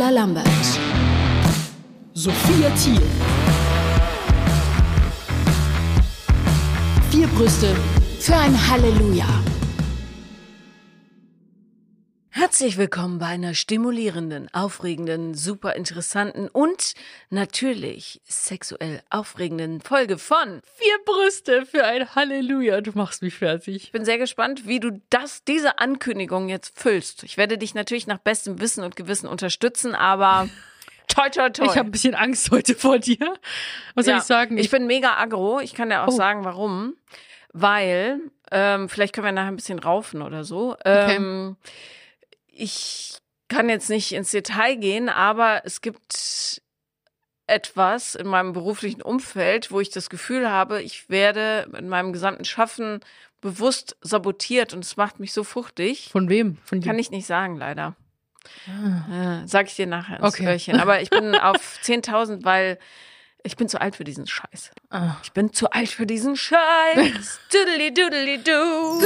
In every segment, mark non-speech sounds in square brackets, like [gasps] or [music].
Paula Lambert, Sophia Thiel. Vier Brüste für ein Halleluja. Herzlich willkommen bei einer stimulierenden, aufregenden, super interessanten und natürlich sexuell aufregenden Folge von Vier Brüste für ein Halleluja. Du machst mich fertig. Ich bin sehr gespannt, wie du das, diese Ankündigung jetzt füllst. Ich werde dich natürlich nach bestem Wissen und Gewissen unterstützen, aber [laughs] toi, toi, toi. Ich habe ein bisschen Angst heute vor dir. Was soll Ja, ich sagen? Ich bin mega aggro. Ich kann dir auch Oh. sagen, warum. Weil, ähm, vielleicht können wir nachher ein bisschen raufen oder so. Ähm, Ich kann jetzt nicht ins Detail gehen, aber es gibt etwas in meinem beruflichen Umfeld, wo ich das Gefühl habe, ich werde in meinem gesamten Schaffen bewusst sabotiert und es macht mich so fruchtig. Von wem? Von Kann ich nicht sagen, leider. Ah. Äh, sag ich dir nachher ins Okay. Öhrchen. Aber ich bin [laughs] auf 10.000, weil ich bin zu alt für diesen Scheiß. Ah. Ich bin zu alt für diesen Scheiß. [laughs] Doodly doodly doo.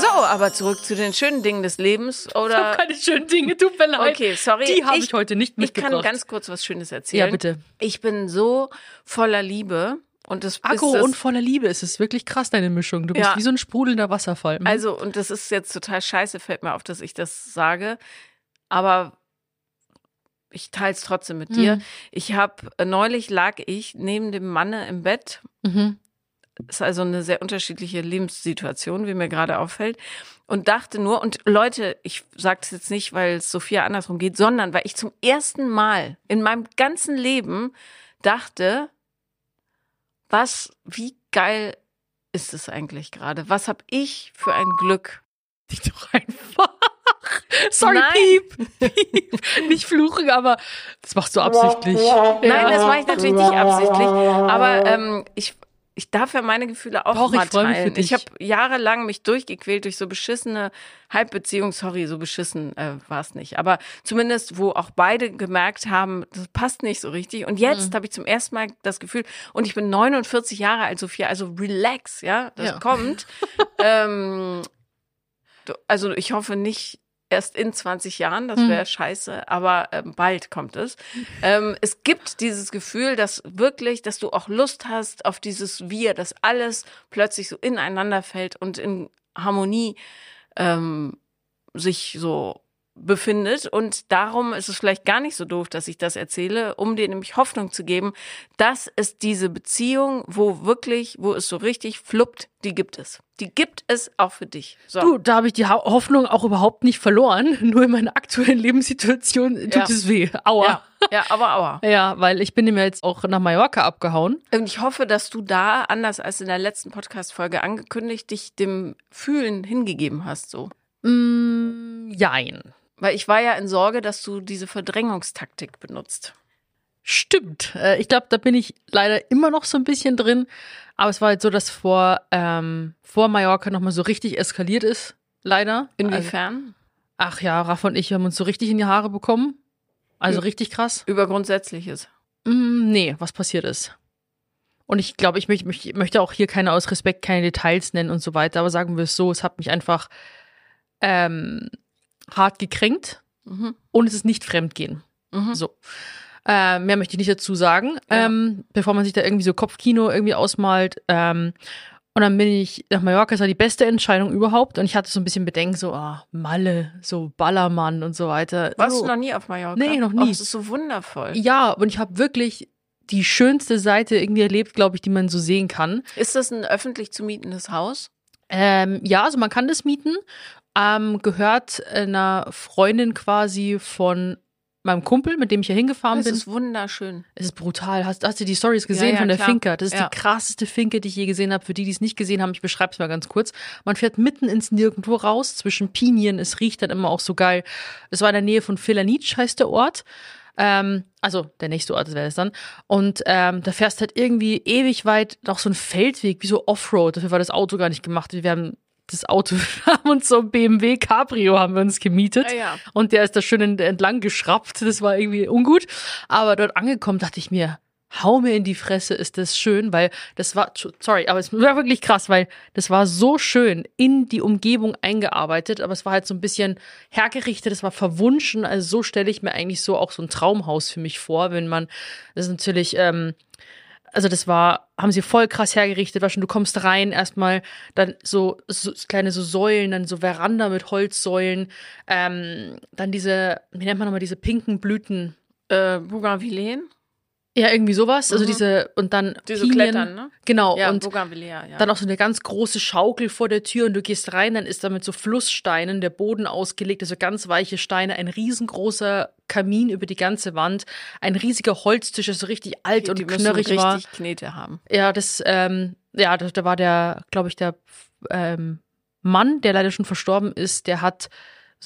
So, aber zurück zu den schönen Dingen des Lebens. Ich habe Oder keine schönen Dinge, tut mir leid. okay, sorry. Die habe ich, heute nicht Ich mitgebracht. kann ganz kurz was Schönes erzählen. ja, bitte. Ich bin so voller Liebe und das das, und voller Liebe. Es ist wirklich krass, deine Mischung. Du bist Ja. wie so ein sprudelnder Wasserfall. Mhm. Also, und das ist jetzt total scheiße, fällt mir auf, dass ich das sage. Aber ich teile es trotzdem mit dir. Mhm. Ich habe, neulich lag ich neben dem Manne im Bett. Mhm. Ist also eine sehr unterschiedliche Lebenssituation, wie mir gerade auffällt. Und dachte nur, und Leute, ich sage das jetzt nicht, weil es Sophia andersrum geht, sondern weil ich zum ersten Mal in meinem ganzen Leben dachte, was, wie geil ist es eigentlich gerade? Was habe ich für ein Glück? Dich doch einfach. [laughs] Sorry, Nein. Piep. Piep. Nicht fluchen, aber das machst du absichtlich. Nein, das mache ich natürlich nicht absichtlich. Aber ähm, ich, ich darf ja meine Gefühle auch Doch, ich mal für teilen. Ich habe jahrelang mich durchgequält durch so beschissene Halbbeziehungen. Sorry, so beschissen äh, war es nicht. Aber zumindest, wo auch beide gemerkt haben, das passt nicht so richtig. Und jetzt Mhm. habe ich zum ersten Mal das Gefühl, und ich bin 49 Jahre alt, Sophia, also relax, ja, das Ja. kommt. [laughs] ähm, also ich hoffe nicht erst in 20 Jahren, das Hm. wäre scheiße, aber ähm, bald kommt es. Ähm, es gibt dieses Gefühl, dass wirklich, dass du auch Lust hast auf dieses Wir, dass alles plötzlich so ineinander fällt und in Harmonie ähm, sich so befindet. Und darum ist es vielleicht gar nicht so doof, dass ich das erzähle, um dir nämlich Hoffnung zu geben, dass es diese Beziehung, wo wirklich, wo es so richtig fluppt, die gibt es. Die gibt es auch für dich. So. Du, da habe ich die Ho- Hoffnung auch überhaupt nicht verloren. [laughs] Nur in meiner aktuellen Lebenssituation tut Ja. es weh. Aua. ja, ja, aber aua. [laughs] Ja, weil ich bin nämlich jetzt auch nach Mallorca abgehauen. Und ich hoffe, dass du da, anders als in der letzten Podcast-Folge angekündigt, dich dem Fühlen hingegeben hast, so. Mm, jein. Weil ich war ja in Sorge, dass du diese Verdrängungstaktik benutzt. Stimmt. Äh, Ich glaube, da bin ich leider immer noch so ein bisschen drin. Aber es war halt so, dass vor, ähm, vor Mallorca nochmal so richtig eskaliert ist. Leider. Also, Inwiefern? ach ja, Raff und ich haben uns so richtig in die Haare bekommen. Also Ja. richtig krass. Über Grundsätzliches. Mm, nee, was passiert ist. Und ich glaube, ich möcht, möcht, möchte auch hier keine aus Respekt keine Details nennen und so weiter, aber sagen wir es so, es hat mich einfach ähm, hart gekränkt Mhm. und es ist nicht Fremdgehen. Mhm. So. Äh, mehr möchte ich nicht dazu sagen, Ja. ähm, bevor man sich da irgendwie so Kopfkino irgendwie ausmalt. Ähm, und dann bin ich nach Mallorca, das war die beste Entscheidung überhaupt. Und ich hatte so ein bisschen Bedenken, so, ah, Malle, so Ballermann und so weiter. Warst so. du noch nie auf Mallorca? Nee, noch nie. Oh, das ist so wundervoll. Ja, und ich habe wirklich die schönste Seite irgendwie erlebt, glaube ich, die man so sehen kann. Ist das ein öffentlich zu mietendes Haus? Ähm, ja, also man kann das mieten. Ähm, gehört einer Freundin quasi von meinem Kumpel, mit dem ich hier hingefahren Das bin. ist wunderschön. Es ist brutal. Hast, hast du die Stories gesehen Ja, ja, von der klar. Finca? Das ist Ja. die krasseste Finke, die ich je gesehen habe. Für die, die es nicht gesehen haben, ich beschreibe es mal ganz kurz. Man fährt mitten ins Nirgendwo raus, zwischen Pinien. Es riecht dann immer auch so geil. Es war in der Nähe von Felanitsch, heißt der Ort. Ähm, also der nächste Ort wäre es dann. Und ähm, da fährst halt irgendwie ewig weit noch so ein Feldweg, wie so Offroad. Dafür war das Auto gar nicht gemacht. Wir haben das Auto, wir [laughs] haben uns so ein BMW Cabrio haben wir uns gemietet. Ja, ja. Und der ist da schön ent- entlang geschraubt. Das war irgendwie ungut. Aber dort angekommen dachte ich mir, hau mir in die Fresse, ist das schön, weil das war, sorry, aber es war wirklich krass, weil das war so schön in die Umgebung eingearbeitet, aber es war halt so ein bisschen hergerichtet, es war verwunschen, also so stelle ich mir eigentlich so auch so ein Traumhaus für mich vor, wenn man, das ist natürlich, ähm, also das war, haben sie voll krass hergerichtet, war schon, du kommst rein, erstmal dann so, so kleine so Säulen, dann so Veranda mit Holzsäulen, ähm, dann diese, wie nennt man nochmal diese pinken Blüten? Äh, Bougainvilleen? Ja, irgendwie sowas. Also Mhm. diese und dann Diese Pinien. Klettern, ne? Genau. Ja, und Bougainvillia, ja. dann auch so eine ganz große Schaukel vor der Tür und du gehst rein, dann ist da mit so Flusssteinen der Boden ausgelegt, also ganz weiche Steine, ein riesengroßer Kamin über die ganze Wand, ein riesiger Holztisch, der so richtig alt die, und die knörrig richtig war. Knete haben. Ja, das, ähm, ja, da, da war der, glaube ich, der ähm, Mann, der leider schon verstorben ist, der hat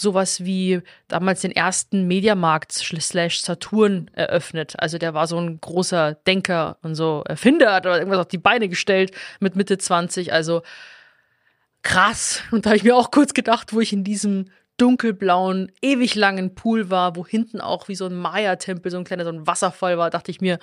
sowas wie damals den ersten Mediamarkt slash Saturn eröffnet. Also der war so ein großer Denker und so Erfinder, hat irgendwas auf die Beine gestellt mit Mitte 20. Also krass. Und da habe ich mir auch kurz gedacht, wo ich in diesem dunkelblauen, ewig langen Pool war, wo hinten auch wie so ein Maya-Tempel, so ein kleiner so ein Wasserfall war, dachte ich mir,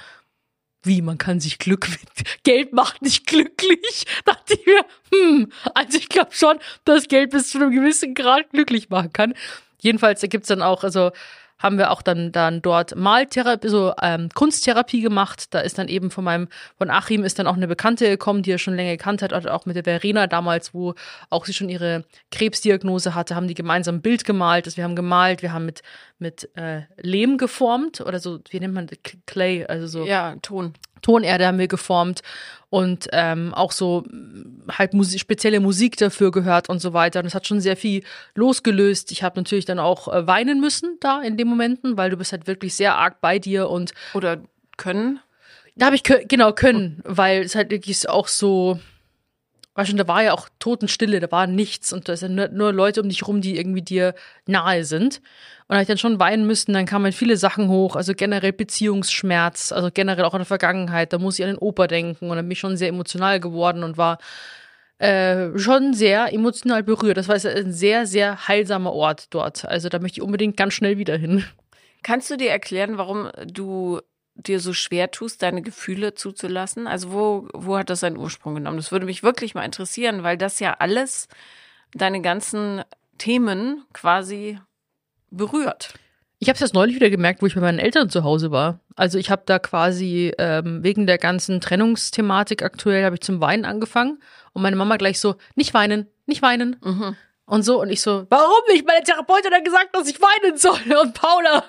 wie, man kann sich Glück [laughs] mit Geld macht nicht glücklich. [laughs] Dachte ich mir, hm, also ich glaube schon, dass Geld bis zu einem gewissen Grad glücklich machen kann. Jedenfalls gibt's dann auch, also haben wir auch dann, dann dort Maltherapie, so ähm, Kunsttherapie gemacht. Da ist dann eben von meinem, von Achim ist dann auch eine Bekannte gekommen, die er schon länger gekannt hat, also auch mit der Verena damals, wo auch sie schon ihre Krebsdiagnose hatte, haben die gemeinsam ein Bild gemalt. Also wir haben gemalt, wir haben mit, mit äh, Lehm geformt oder so, wie nennt man das? Clay, also so. Ja, Ton. Tonerde haben wir geformt und ähm, auch so mh, halt Musik, spezielle Musik dafür gehört und so weiter. Und es hat schon sehr viel losgelöst. Ich habe natürlich dann auch äh, weinen müssen da in den Momenten, weil du bist halt wirklich sehr arg bei dir und Oder können. da habe ich genau können, weil es halt wirklich auch so, weißt du, da war ja auch Totenstille, da war nichts und da sind nur, nur Leute um dich rum, die irgendwie dir nahe sind. Und da ich dann schon weinen müssen, dann kamen halt viele Sachen hoch, also generell Beziehungsschmerz, also generell auch in der Vergangenheit, da muss ich an den Opa denken und dann bin ich schon sehr emotional geworden und war äh, schon sehr emotional berührt. Das war ein sehr, sehr heilsamer Ort dort. Also da möchte ich unbedingt ganz schnell wieder hin. Kannst du dir erklären, warum du dir so schwer tust, deine Gefühle zuzulassen? Also wo, wo hat das seinen Ursprung genommen? Das würde mich wirklich mal interessieren, weil das ja alles deine ganzen Themen quasi berührt. Ich habe es jetzt neulich wieder gemerkt, wo ich bei meinen Eltern zu Hause war. Also ich habe da quasi ähm, wegen der ganzen Trennungsthematik aktuell habe ich zum Weinen angefangen und meine Mama gleich so nicht weinen, nicht weinen Mhm. und so und ich so warum nicht? Meine Therapeutin hat gesagt, dass ich weinen soll [laughs] und Paula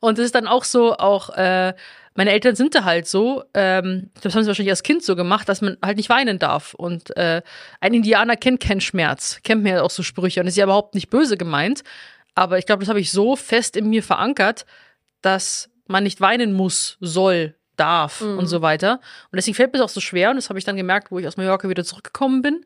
und das ist dann auch so auch äh, meine Eltern sind da halt so, ähm, das haben sie wahrscheinlich als Kind so gemacht, dass man halt nicht weinen darf. Und äh, ein Indianer kennt keinen Schmerz, kennt mir auch so Sprüche und ist ja überhaupt nicht böse gemeint. Aber ich glaube, das habe ich so fest in mir verankert, dass man nicht weinen muss, soll, darf Mhm. und so weiter. Und deswegen fällt mir das auch so schwer. Und das habe ich dann gemerkt, wo ich aus Mallorca wieder zurückgekommen bin,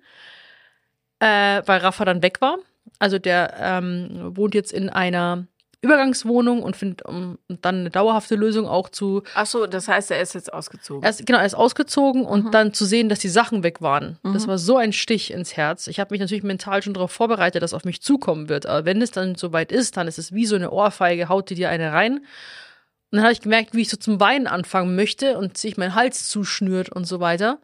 äh, weil Rafa dann weg war. Also der ähm, wohnt jetzt in einer Übergangswohnung und findet um, dann eine dauerhafte Lösung auch zu. Ach so, das heißt, er ist jetzt ausgezogen. Er ist, genau, er ist ausgezogen und Mhm. dann zu sehen, dass die Sachen weg waren. Das Mhm. war so ein Stich ins Herz. Ich habe mich natürlich mental schon darauf vorbereitet, dass auf mich zukommen wird. Aber wenn es dann soweit ist, dann ist es wie so eine Ohrfeige, haut dir eine rein. Und dann habe ich gemerkt, wie ich so zum Weinen anfangen möchte und sich mein Hals zuschnürt und so weiter.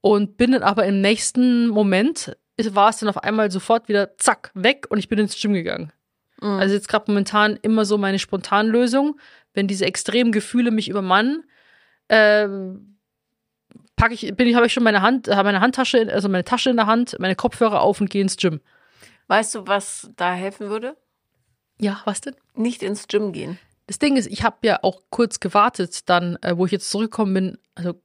Und bin dann aber im nächsten Moment war es dann auf einmal sofort wieder zack, weg und ich bin ins Gym gegangen. Mhm. Also jetzt gerade momentan immer so meine Spontanlösung, wenn diese extremen Gefühle mich übermannen, ähm, packe ich, bin ich, habe ich schon meine Hand, habe meine Handtasche, also meine Tasche in der Hand, meine Kopfhörer auf und gehe ins Gym. weißt du, was da helfen würde? Ja, was denn? Nicht ins Gym gehen. Das Ding ist, ich habe ja auch kurz gewartet, dann, äh, wo ich jetzt zurückgekommen bin, also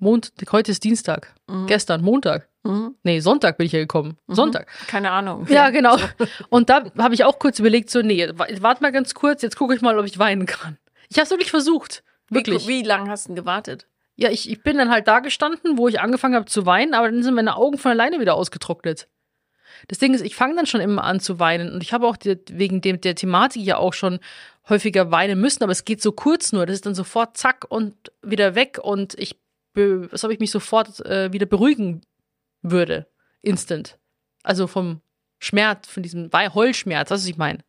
Mond, heute ist Dienstag, Mhm. gestern, Montag. Mhm. Nee, Sonntag bin ich ja gekommen. Sonntag. Keine Ahnung. Ja, genau. [laughs] Und da habe ich auch kurz überlegt, so, nee, wa- warte mal ganz kurz, jetzt gucke ich mal, ob ich weinen kann. Ich habe es wirklich versucht. Wirklich. Wie, wie lange hast du denn gewartet? Ja, ich, ich bin dann halt da gestanden, wo ich angefangen habe zu weinen, aber dann sind meine Augen von alleine wieder ausgetrocknet. Das Ding ist, ich fange dann schon immer an zu weinen und ich habe auch die, wegen dem, der Thematik ja auch schon häufiger weinen müssen, aber es geht so kurz nur. Das ist dann sofort zack und wieder weg und ich, als ob ich mich sofort äh, wieder beruhigen würde. Instant. Also vom Schmerz, von diesem Heulschmerz, was ich meine.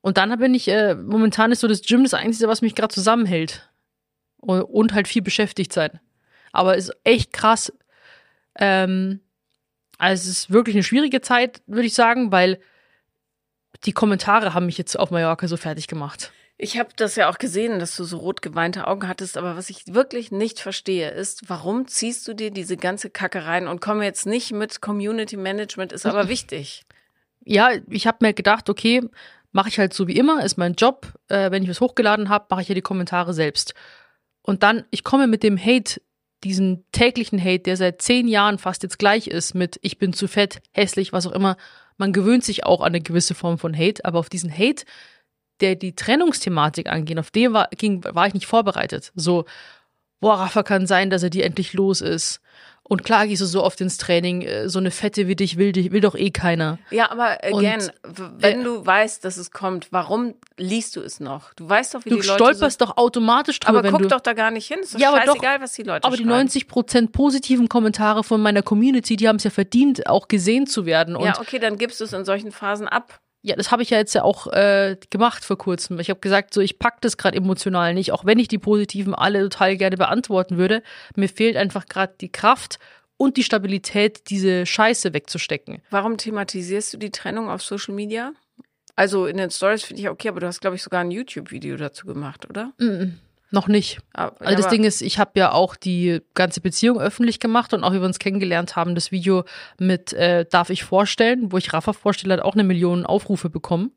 Und dann bin ich, äh, momentan ist so das Gym das Einzige, was mich gerade zusammenhält. und, und halt viel beschäftigt sein. Aber ist echt krass. Ähm, also es ist wirklich eine schwierige Zeit, würde ich sagen, weil die Kommentare haben mich jetzt auf Mallorca so fertig gemacht. Ich habe das ja auch gesehen, dass du so rot geweinte Augen hattest, aber was ich wirklich nicht verstehe, ist, warum ziehst du dir diese ganze Kacke rein und komme jetzt nicht mit Community Management, ist aber wichtig. Ja, ich habe mir gedacht, okay, mache ich halt so wie immer, ist mein Job. Äh, wenn ich was hochgeladen habe, mache ich ja die Kommentare selbst. Und dann, ich komme mit dem Hate, diesen täglichen Hate, der seit zehn Jahren fast jetzt gleich ist mit ich bin zu fett, hässlich, was auch immer. Man gewöhnt sich auch an eine gewisse Form von Hate, aber auf diesen Hate, der die Trennungsthematik angeht, auf den war, ging, war ich nicht vorbereitet. So, boah, Rafa kann sein, dass er die endlich los ist. Und klar gehst du so oft ins Training, äh, so eine Fette wie dich will, dich will doch eh keiner. Ja, aber again, und, wenn äh, du weißt, dass es kommt, warum liest du es noch? Du weißt doch, wie die Leute. Du stolperst doch automatisch drüber. Aber guck doch da gar nicht hin. Ist doch ja, scheißegal, doch, was die Leute Aber schreiben. die 90 Prozent positiven Kommentare von meiner Community, die haben es ja verdient, auch gesehen zu werden. Und ja, okay, dann gibst du es in solchen Phasen ab. Ja, das habe ich ja jetzt ja auch äh, gemacht vor kurzem. Ich habe gesagt, so ich pack das gerade emotional nicht, auch wenn ich die positiven alle total gerne beantworten würde. Mir fehlt einfach gerade die Kraft und die Stabilität, diese Scheiße wegzustecken. Warum thematisierst du die Trennung auf Social Media? Also in den Stories finde ich okay, aber du hast glaube ich sogar ein YouTube-Video dazu gemacht, oder? Mm -mm. Noch nicht. Aber, also das Ding ist, ich habe ja auch die ganze Beziehung öffentlich gemacht und auch wie wir uns kennengelernt haben, das Video mit äh, Darf ich vorstellen, wo ich Rafa vorstelle, hat auch eine Million Aufrufe bekommen.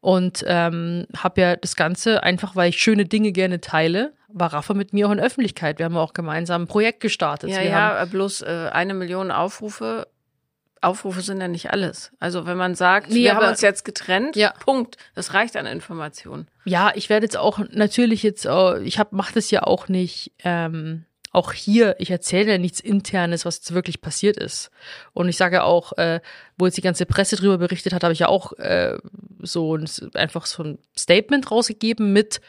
Und ähm, habe ja das Ganze einfach, weil ich schöne Dinge gerne teile, war Rafa mit mir auch in Öffentlichkeit. Wir haben auch gemeinsam ein Projekt gestartet. Ja, wir ja, bloß äh, eine Million Aufrufe Aufrufe sind ja nicht alles. Also wenn man sagt, nee, wir haben uns jetzt getrennt, ja. Punkt. Das reicht an Informationen. Ja, ich werde jetzt auch natürlich jetzt, äh, ich habe mache das ja auch nicht. Ähm, auch hier, ich erzähle ja nichts Internes, was jetzt wirklich passiert ist. Und ich sage auch, äh, wo jetzt die ganze Presse drüber berichtet hat, habe ich ja auch äh, so ein, einfach so ein Statement rausgegeben mit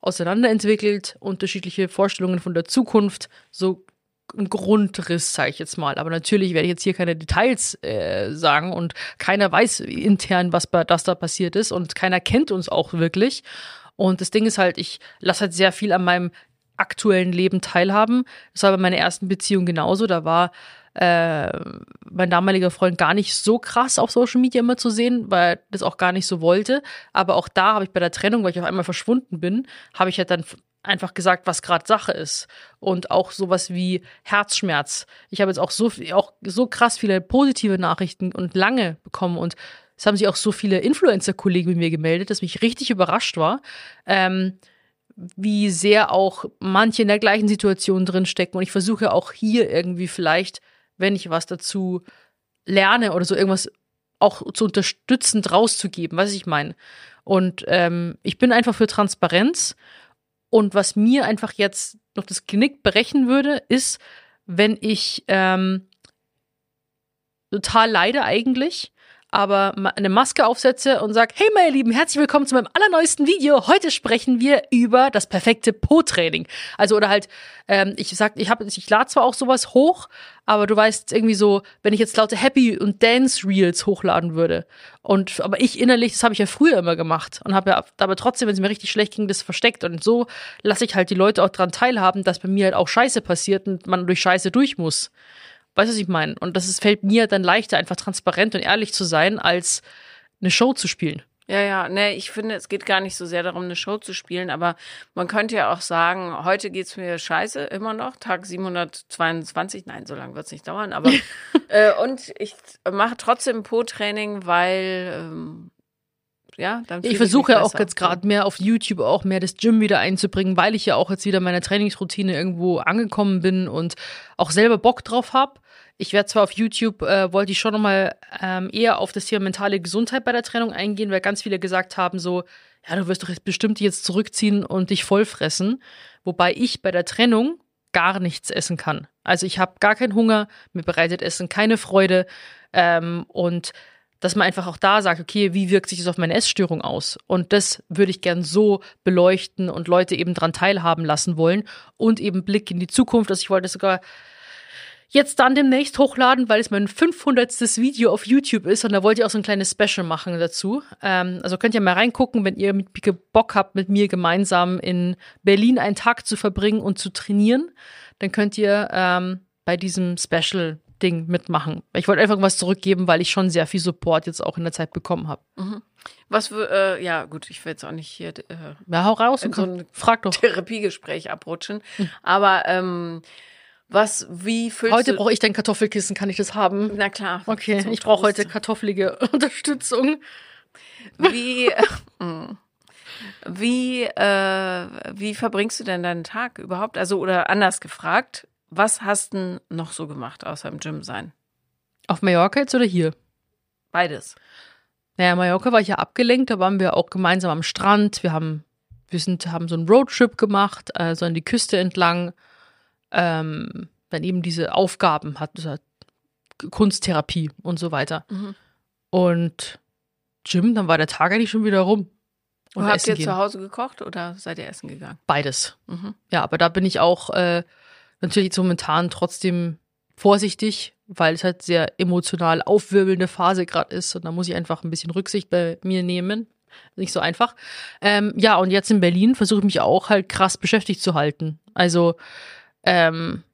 auseinanderentwickelt, unterschiedliche Vorstellungen von der Zukunft, so ein Grundriss, sage ich jetzt mal. Aber natürlich werde ich jetzt hier keine Details äh, sagen und keiner weiß intern, was bei das da passiert ist und keiner kennt uns auch wirklich. Und das Ding ist halt, ich lasse halt sehr viel an meinem aktuellen Leben teilhaben. Das war bei meiner ersten Beziehung genauso. Da war äh, mein damaliger Freund gar nicht so krass auf Social Media immer zu sehen, weil er das auch gar nicht so wollte. Aber auch da habe ich bei der Trennung, weil ich auf einmal verschwunden bin, habe ich halt dann einfach gesagt, was gerade Sache ist. Und auch sowas wie Herzschmerz. Ich habe jetzt auch so, auch so krass viele positive Nachrichten und lange bekommen und es haben sich auch so viele Influencer-Kollegen mit mir gemeldet, dass mich richtig überrascht war, ähm, wie sehr auch manche in der gleichen Situation drinstecken. Und ich versuche auch hier irgendwie vielleicht, wenn ich was dazu lerne oder so irgendwas auch zu unterstützend rauszugeben, was ich meine. Und ähm, ich bin einfach für Transparenz und was mir einfach jetzt noch das Genick brechen würde, ist, wenn ich ähm, total leide eigentlich, aber eine Maske aufsetze und sage, hey meine Lieben, herzlich willkommen zu meinem allerneuesten Video. Heute sprechen wir über das perfekte Po-Training. Also oder halt, ähm, ich sag, ich habe, ich lade zwar auch sowas hoch, aber du weißt irgendwie so, wenn ich jetzt laute Happy und Dance Reels hochladen würde und aber ich innerlich, das habe ich ja früher immer gemacht und habe ja aber trotzdem, wenn es mir richtig schlecht ging, das versteckt und so lasse ich halt die Leute auch dran teilhaben, dass bei mir halt auch Scheiße passiert und man durch Scheiße durch muss. Weißt du, was ich meine? Und das ist, fällt mir dann leichter, einfach transparent und ehrlich zu sein, als eine Show zu spielen. Ja, ja, ne, ich finde, es geht gar nicht so sehr darum, eine Show zu spielen, aber man könnte ja auch sagen, heute geht's mir scheiße, immer noch, Tag 722, nein, so lange wird's nicht dauern, aber [laughs] äh, und ich mache trotzdem Po-Training, weil ähm, ja, dann Ich versuche ja auch jetzt gerade mehr auf YouTube auch mehr das Gym wieder einzubringen, weil ich ja auch jetzt wieder meiner Trainingsroutine irgendwo angekommen bin und auch selber Bock drauf habe. Ich werde zwar auf YouTube, äh, wollte ich schon nochmal ähm, eher auf das Thema mentale Gesundheit bei der Trennung eingehen, weil ganz viele gesagt haben so, ja, du wirst doch jetzt bestimmt jetzt zurückziehen und dich vollfressen. Wobei ich bei der Trennung gar nichts essen kann. Also ich habe gar keinen Hunger, mir bereitet Essen keine Freude ähm, und dass man einfach auch da sagt, okay, wie wirkt sich das auf meine Essstörung aus? Und das würde ich gern so beleuchten und Leute eben dran teilhaben lassen wollen und eben Blick in die Zukunft. Also ich wollte sogar jetzt dann demnächst hochladen, weil es mein 500. Video auf YouTube ist und da wollte ich auch so ein kleines Special machen dazu. Ähm, also könnt ihr mal reingucken, wenn ihr mit Bock habt, mit mir gemeinsam in Berlin einen Tag zu verbringen und zu trainieren, dann könnt ihr ähm, bei diesem Special Ding mitmachen. Ich wollte einfach was zurückgeben, weil ich schon sehr viel Support jetzt auch in der Zeit bekommen habe. Mhm. Was äh, ja gut, ich will jetzt auch nicht hier äh, ja, hau raus in so ein frag doch. [laughs] Therapiegespräch abrutschen. Mhm. Aber ähm, was, wie fühlst Heute brauche ich dein Kartoffelkissen, kann ich das haben? Na klar. Okay, ich brauche heute kartoffelige [laughs] Unterstützung. Wie, [laughs] wie, äh, wie verbringst du denn deinen Tag überhaupt? Also, oder anders gefragt, was hast du noch so gemacht, außer im Gym sein? Auf Mallorca jetzt oder hier? Beides. Naja, Mallorca war ich ja abgelenkt, da waren wir auch gemeinsam am Strand. Wir haben, wir sind, haben so einen Roadtrip gemacht, also an die Küste entlang. Ähm, dann eben diese Aufgaben hat, Kunsttherapie und so weiter. Mhm. Und Gym, dann war der Tag eigentlich schon wieder rum. Und habt ihr gehen. zu Hause gekocht oder seid ihr essen gegangen? Beides. Mhm. Ja, aber da bin ich auch äh, natürlich jetzt momentan trotzdem vorsichtig, weil es halt sehr emotional aufwirbelnde Phase gerade ist und da muss ich einfach ein bisschen Rücksicht bei mir nehmen. Nicht so einfach. Ähm, ja, und jetzt in Berlin versuche ich mich auch halt krass beschäftigt zu halten. Also, ähm,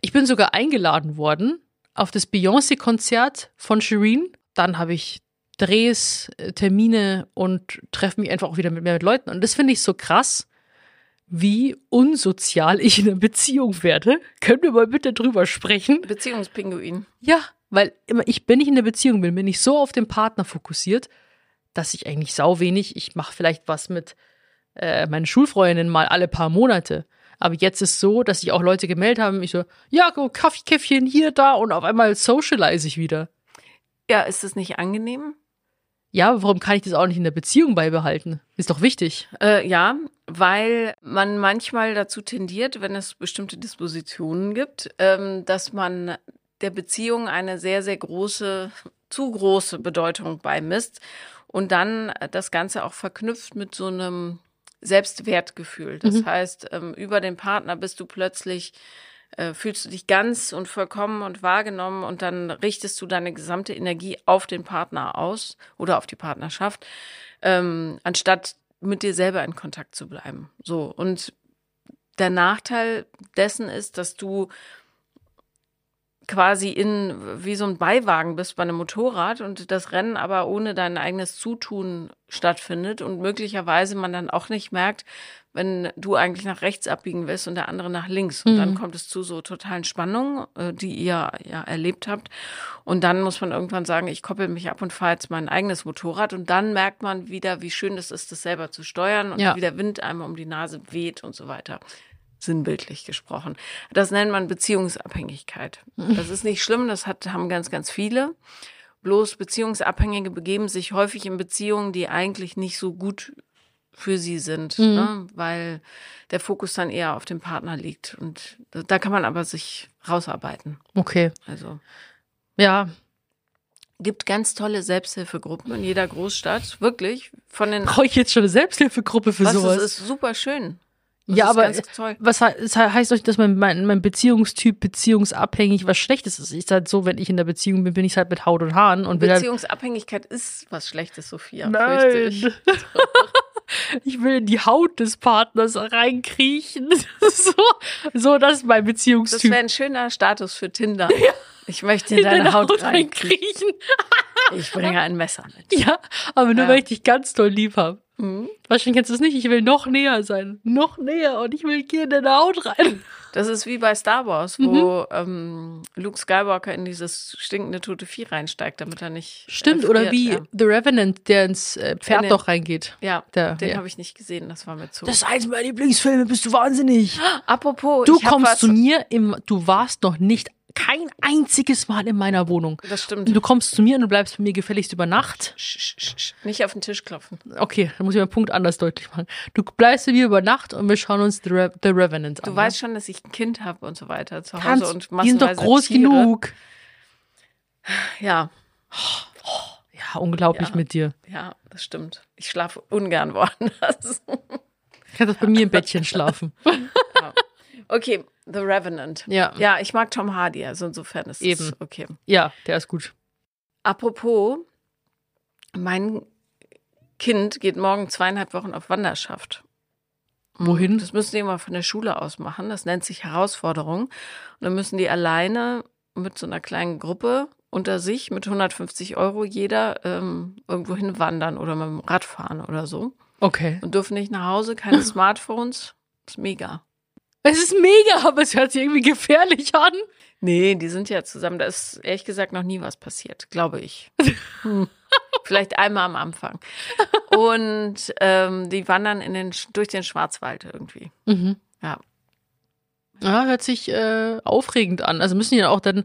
ich bin sogar eingeladen worden auf das Beyoncé-Konzert von Shireen. Dann habe ich Drehs, äh, Termine und treffe mich einfach auch wieder mit mehr Leuten. Und das finde ich so krass, wie unsozial ich in einer Beziehung werde. Können wir mal bitte drüber sprechen? Beziehungspinguin. Ja, weil ich bin nicht in der Beziehung bin, bin ich so auf den Partner fokussiert, dass ich eigentlich sau wenig, ich mache vielleicht was mit äh, meinen Schulfreundinnen mal alle paar Monate. Aber jetzt ist so, dass sich auch Leute gemeldet haben, ich so, ja, go, Kaffeekäffchen hier, da und auf einmal socialize ich wieder. Ja, ist das nicht angenehm? Ja, warum kann ich das auch nicht in der Beziehung beibehalten? Ist doch wichtig. Äh, ja, weil man manchmal dazu tendiert, wenn es bestimmte Dispositionen gibt, ähm, dass man der Beziehung eine sehr, sehr große, zu große Bedeutung beimisst und dann das Ganze auch verknüpft mit so einem Selbstwertgefühl. Das mhm. heißt, ähm, über den Partner bist du plötzlich äh, fühlst du dich ganz und vollkommen und wahrgenommen und dann richtest du deine gesamte Energie auf den Partner aus oder auf die Partnerschaft, ähm, anstatt mit dir selber in Kontakt zu bleiben. So. Und der Nachteil dessen ist, dass du quasi in wie so ein Beiwagen bist bei einem Motorrad und das Rennen aber ohne dein eigenes Zutun stattfindet und möglicherweise man dann auch nicht merkt, wenn du eigentlich nach rechts abbiegen willst und der andere nach links. Und mhm. dann kommt es zu so totalen Spannungen, äh, die ihr ja erlebt habt. Und dann muss man irgendwann sagen, ich koppel mich ab und fahre jetzt mein eigenes Motorrad. Und dann merkt man wieder, wie schön es ist, das selber zu steuern und ja. wie der Wind einmal um die Nase weht und so weiter sinnbildlich gesprochen. Das nennt man Beziehungsabhängigkeit. Das ist nicht schlimm, das hat, haben ganz, ganz viele. Bloß Beziehungsabhängige begeben sich häufig in Beziehungen, die eigentlich nicht so gut für sie sind, mhm. ne? weil der Fokus dann eher auf dem Partner liegt. Und da kann man aber sich rausarbeiten. Okay. Also. Ja. Gibt ganz tolle Selbsthilfegruppen in jeder Großstadt. Wirklich. Von den. Brauche ich jetzt schon eine Selbsthilfegruppe für was, sowas? Das ist super schön. Das ja, aber was heißt euch, dass mein, mein, mein Beziehungstyp beziehungsabhängig was Schlechtes ist? Ist halt so, wenn ich in der Beziehung bin, bin ich halt mit Haut und Haaren und halt Beziehungsabhängigkeit halt ist was Schlechtes, Sophia. Nein. Ich. [laughs] ich will in die Haut des Partners reinkriechen. [laughs] so, so, das ist mein Beziehungstyp. Das wäre ein schöner Status für Tinder. Ja. Ich möchte in, in deine, deine Haut, Haut reinkriechen. ich bringe ein Messer mit. [laughs] Ja, aber nur ja. weil ich dich ganz toll lieb habe. Mhm. Wahrscheinlich kennst du es nicht. Ich will noch näher sein. Noch näher. Und ich will hier in deine Haut rein. Das ist wie bei Star Wars, wo mhm. ähm, Luke Skywalker in dieses stinkende tote Vieh reinsteigt, damit er nicht. Stimmt, äh, oder wie ja. The Revenant, der ins äh, Pferd den, doch reingeht. Ja, der, den ja. habe ich nicht gesehen, das war mir zu. Das ist eins meiner Lieblingsfilme, bist du wahnsinnig. [gasps] Apropos, du kommst zu mir im, du warst noch nicht kein einziges Mal in meiner Wohnung. Das stimmt. Und du kommst zu mir und du bleibst bei mir gefälligst über Nacht. Nicht auf den Tisch klopfen. Okay, dann muss ich meinen Punkt anders deutlich machen. Du bleibst bei mir über Nacht und wir schauen uns The, Re The Revenant an. Du weißt schon, dass ich ein Kind habe und so weiter zu Hause Kannst, und Die sind doch groß Tiere. genug. Ja. Ja, unglaublich ja. mit dir. Ja, das stimmt. Ich schlafe ungern woanders. Ich kann das bei mir im Bettchen schlafen. [laughs] Ja. Okay, The Revenant. Ja. Ja, ich mag Tom Hardy, also insofern ist Eben. es okay. Ja, der ist gut. Apropos, mein Kind geht morgen zweieinhalb Wochen auf Wanderschaft. Wohin? Das müssen die immer von der Schule aus machen. Das nennt sich Herausforderung. Und dann müssen die alleine mit so einer kleinen Gruppe unter sich mit 150 Euro jeder ähm, irgendwo hin wandern oder mit dem Rad fahren oder so. Okay. Und dürfen nicht nach Hause, keine [laughs] Smartphones. ist mega. Es ist mega, aber es hört sich irgendwie gefährlich an. Nee, die sind ja zusammen. Da ist ehrlich gesagt noch nie was passiert, glaube ich. Hm. Vielleicht einmal am Anfang. Und ähm, die wandern in den, durch den Schwarzwald irgendwie. Mhm. Ja. Ja, hört sich äh, aufregend an. Also müssen die ja auch dann,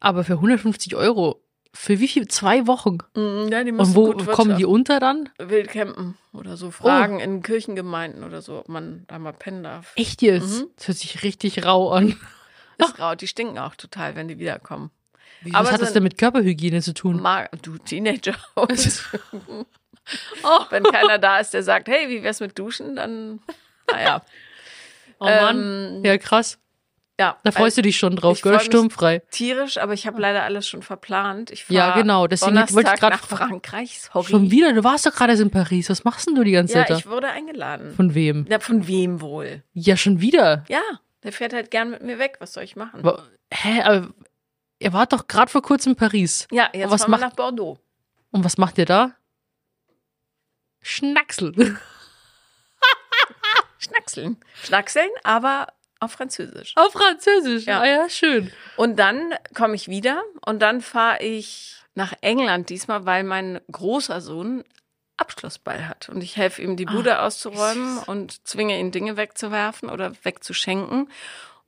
aber für 150 Euro, für wie viel? Zwei Wochen? Ja, die Und wo kommen die unter dann? Wild campen oder so. Fragen in Kirchengemeinden oder so, ob man da mal pennen darf. Echt jetzt? Mhm. Das hört sich richtig rau an. [laughs] Ist rau. Die stinken auch total, wenn die wiederkommen. Was Aber hat das denn mit Körperhygiene zu tun? Mag, du Teenager. Oh, [laughs] [laughs] wenn keiner da ist, der sagt, hey, wie wär's mit Duschen, dann, naja. Oh Mann. Ähm, Ja, krass. Ja. Da freust du dich schon drauf, gell? Sturmfrei. tierisch, aber ich habe leider alles schon verplant. Ich Ja, genau, deswegen Donnerstag wollte ich grad nach. [laughs] Frankreich. Sorry. Schon wieder? Du warst doch gerade in Paris. Was machst denn du die ganze Ja, Zeit da? ich wurde eingeladen. Von wem? ja, von wem wohl? Ja, schon wieder. Ja, der fährt halt gern mit mir weg. Was soll ich machen? Aber, hä, aber ihr wart doch gerade vor kurzem in Paris. Ja, jetzt was fahren wir nach Bordeaux. Und was macht ihr da? Schnacksel. [laughs] Schnackseln. Schnackseln, aber auf Französisch. Auf Französisch. Ja. Ah ja, schön. Und dann komme ich wieder und dann fahre ich nach England diesmal, weil mein großer Sohn Abschlussball hat. Und ich helfe ihm, die Bude Ah, auszuräumen und zwinge ihn, Dinge wegzuwerfen oder wegzuschenken.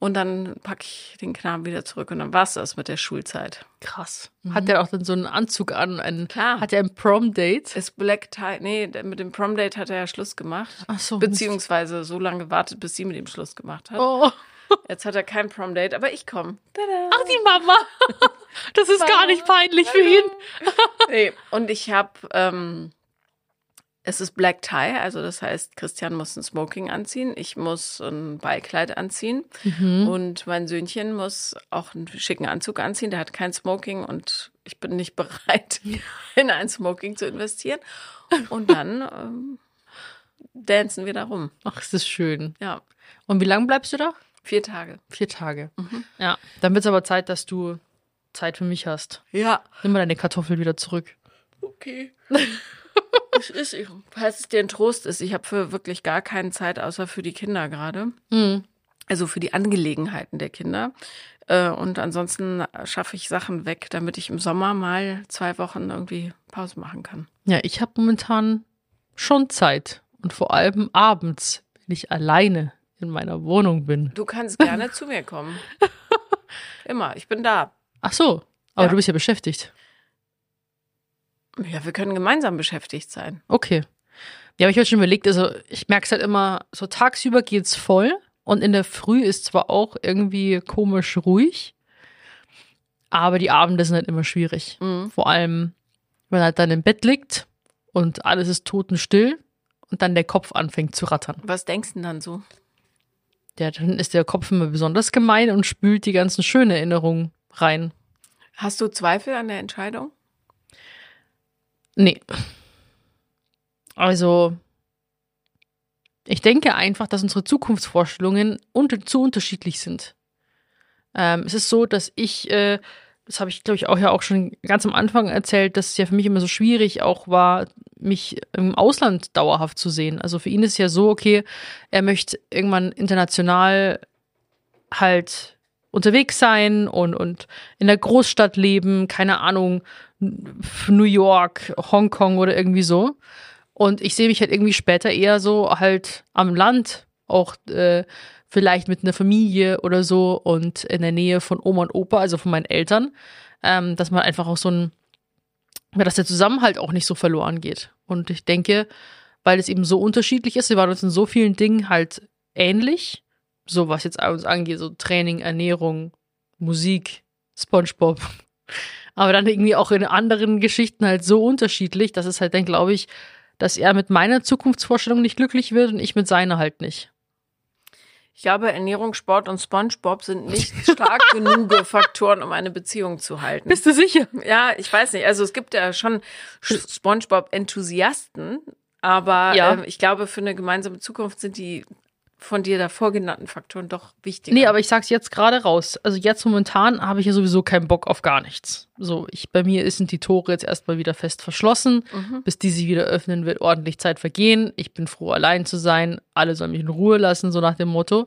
Und dann packe ich den Knaben wieder zurück und dann war's das mit der Schulzeit. Krass. Hat der auch dann so einen Anzug an? Einen, Klar. Hat er ein Prom-Date? Ist Black Tie, nee, mit dem Prom-Date hat er ja Schluss gemacht. Ach so. Beziehungsweise so lange gewartet, bis sie mit ihm Schluss gemacht hat. Oh. [laughs] Jetzt hat er kein Prom-Date, aber ich komme. Ach, die Mama. [laughs] Das ist gar nicht peinlich für ihn. [laughs] Nee, und ich habe, ähm, es ist Black Tie, also das heißt, Christian muss ein Smoking anziehen, ich muss ein Ballkleid anziehen Mhm. und mein Söhnchen muss auch einen schicken Anzug anziehen, der hat kein Smoking und ich bin nicht [laughs] bereit, in ein Smoking zu investieren. Und dann ähm, dancen wir da rum. Ach, ist das schön. Ja, Und wie lange bleibst du da? vier Tage. Vier Tage. Ja. Dann wird es aber Zeit, dass du Zeit für mich hast. Ja, Nimm mal deine Kartoffel wieder zurück. okay. [laughs] es ist, falls es dir ein Trost ist, ich habe für wirklich gar keine Zeit, außer für die Kinder gerade. Mhm. also für die Angelegenheiten der Kinder. Äh, Und ansonsten schaffe ich Sachen weg, damit ich im Sommer mal zwei Wochen irgendwie Pause machen kann. Ja, ich habe momentan schon Zeit. Und vor allem abends, wenn ich alleine in meiner Wohnung bin. Du kannst gerne zu mir kommen. [laughs] Immer, ich bin da. Ach so, aber Ja. du bist ja beschäftigt. Ja, wir können gemeinsam beschäftigt sein. Okay. Ja, aber ich habe schon überlegt, also ich merke es halt immer, so tagsüber geht's voll und in der Früh ist zwar auch irgendwie komisch ruhig, aber die Abende sind halt immer schwierig. Mhm. Vor allem, wenn er halt dann im Bett liegt und alles ist totenstill und dann der Kopf anfängt zu rattern. Was denkst du denn dann so? Ja, dann ist der Kopf immer besonders gemein und spült die ganzen schönen Erinnerungen rein. Hast du Zweifel an der Entscheidung? Nee. Also, ich denke einfach, dass unsere Zukunftsvorstellungen unter, zu unterschiedlich sind. Ähm, es ist so, dass ich, äh, das habe ich, glaube ich, auch ja auch schon ganz am Anfang erzählt, dass es ja für mich immer so schwierig auch war, mich im Ausland dauerhaft zu sehen. Also für ihn ist ja so, okay, er möchte irgendwann international halt unterwegs sein und, und in der Großstadt leben, keine Ahnung, New York, Hongkong oder irgendwie so. Und ich sehe mich halt irgendwie später eher so halt am Land, auch äh, vielleicht mit einer Familie oder so und in der Nähe von Oma und Opa, also von meinen Eltern, ähm, dass man einfach auch so ein, dass der Zusammenhalt auch nicht so verloren geht. Und ich denke, weil es eben so unterschiedlich ist, wir waren uns in so vielen Dingen halt ähnlich, so was jetzt uns angeht, so Training, Ernährung, Musik, SpongeBob. [laughs] Aber dann irgendwie auch in anderen Geschichten halt so unterschiedlich, dass es halt dann, glaube ich, dass er mit meiner Zukunftsvorstellung nicht glücklich wird und ich mit seiner halt nicht. Ich glaube, Ernährung, Sport und SpongeBob sind nicht stark [laughs] genug Faktoren, um eine Beziehung zu halten. Bist du sicher? Ja, ich weiß nicht. Also es gibt ja schon SpongeBob-Enthusiasten, aber Ja. ähm, ich glaube, für eine gemeinsame Zukunft sind die von dir davor genannten Faktoren doch wichtiger. Nee, aber ich sag's jetzt gerade raus. Also jetzt momentan habe ich ja sowieso keinen Bock auf gar nichts. So, ich, bei mir sind die Tore jetzt erstmal wieder fest verschlossen. Bis die sich wieder öffnen, wird ordentlich Zeit vergehen. Ich bin froh, allein zu sein. Alle sollen mich in Ruhe lassen, so nach dem Motto.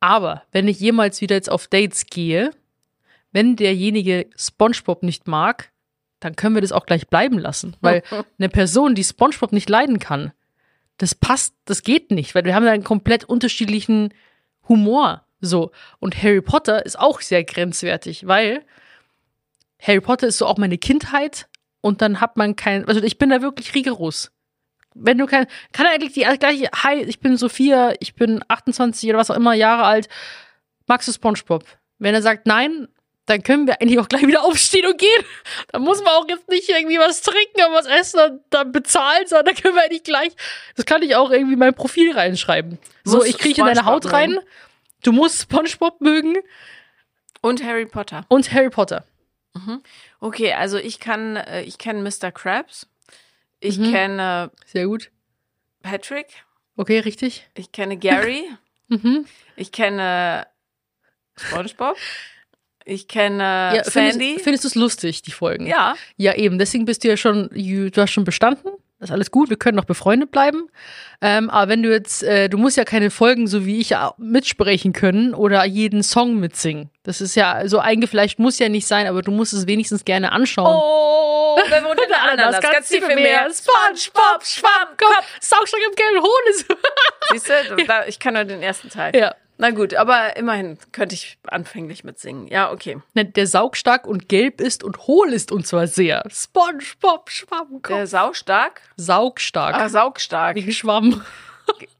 Aber wenn ich jemals wieder jetzt auf Dates gehe, wenn derjenige SpongeBob nicht mag, dann können wir das auch gleich bleiben lassen. Weil [laughs] eine Person, die SpongeBob nicht leiden kann, das passt, das geht nicht, weil wir haben da einen komplett unterschiedlichen Humor. So. Und Harry Potter ist auch sehr grenzwertig, weil Harry Potter ist so auch meine Kindheit und dann hat man kein, also ich bin da wirklich rigoros. Wenn du kein, kann er eigentlich die gleiche, hi, ich bin Sophia, ich bin 28 oder was auch immer Jahre alt, magst du SpongeBob? Wenn er sagt nein, dann können wir eigentlich auch gleich wieder aufstehen und gehen. Da muss man auch jetzt nicht irgendwie was trinken und was essen und dann bezahlen, sondern da können wir eigentlich gleich, das kann ich auch irgendwie in mein Profil reinschreiben. So, ich krieche in deine Haut rein, mögen. du musst SpongeBob mögen Und Harry Potter. und Harry Potter. Okay, also ich kann, äh, ich kenne Mr. Krabs. Ich Mhm. kenne Sehr gut. Patrick. Okay, richtig. Ich kenne Gary. [laughs] Mhm. Ich kenne SpongeBob. Ich kenne Ja, Sandy. findest, findest du es lustig, die Folgen? ja, Ja, eben. Deswegen bist du ja schon, du hast schon bestanden. Das ist alles gut. Wir können noch befreundet bleiben. Ähm, aber wenn du jetzt, äh, du musst ja keine Folgen, so wie ich, mitsprechen können oder jeden Song mitsingen. Das ist ja so eingefleischt, muss ja nicht sein, aber du musst es wenigstens gerne anschauen. Oh, wer wohnt in [laughs] der Ananas? Ganz tief im Meer. SpongeBob, Schwammkopf. Saugstock im gelben Hohn Siehst du, ich kann nur den ersten Teil. Ja. Na gut, aber immerhin könnte ich anfänglich mitsingen. Ja, okay. Ne, Der saugstark und gelb ist und hohl ist und zwar sehr. SpongeBob Schwammkopf. Der saustark, saugstark. ah, saugstark Wegen Schwamm.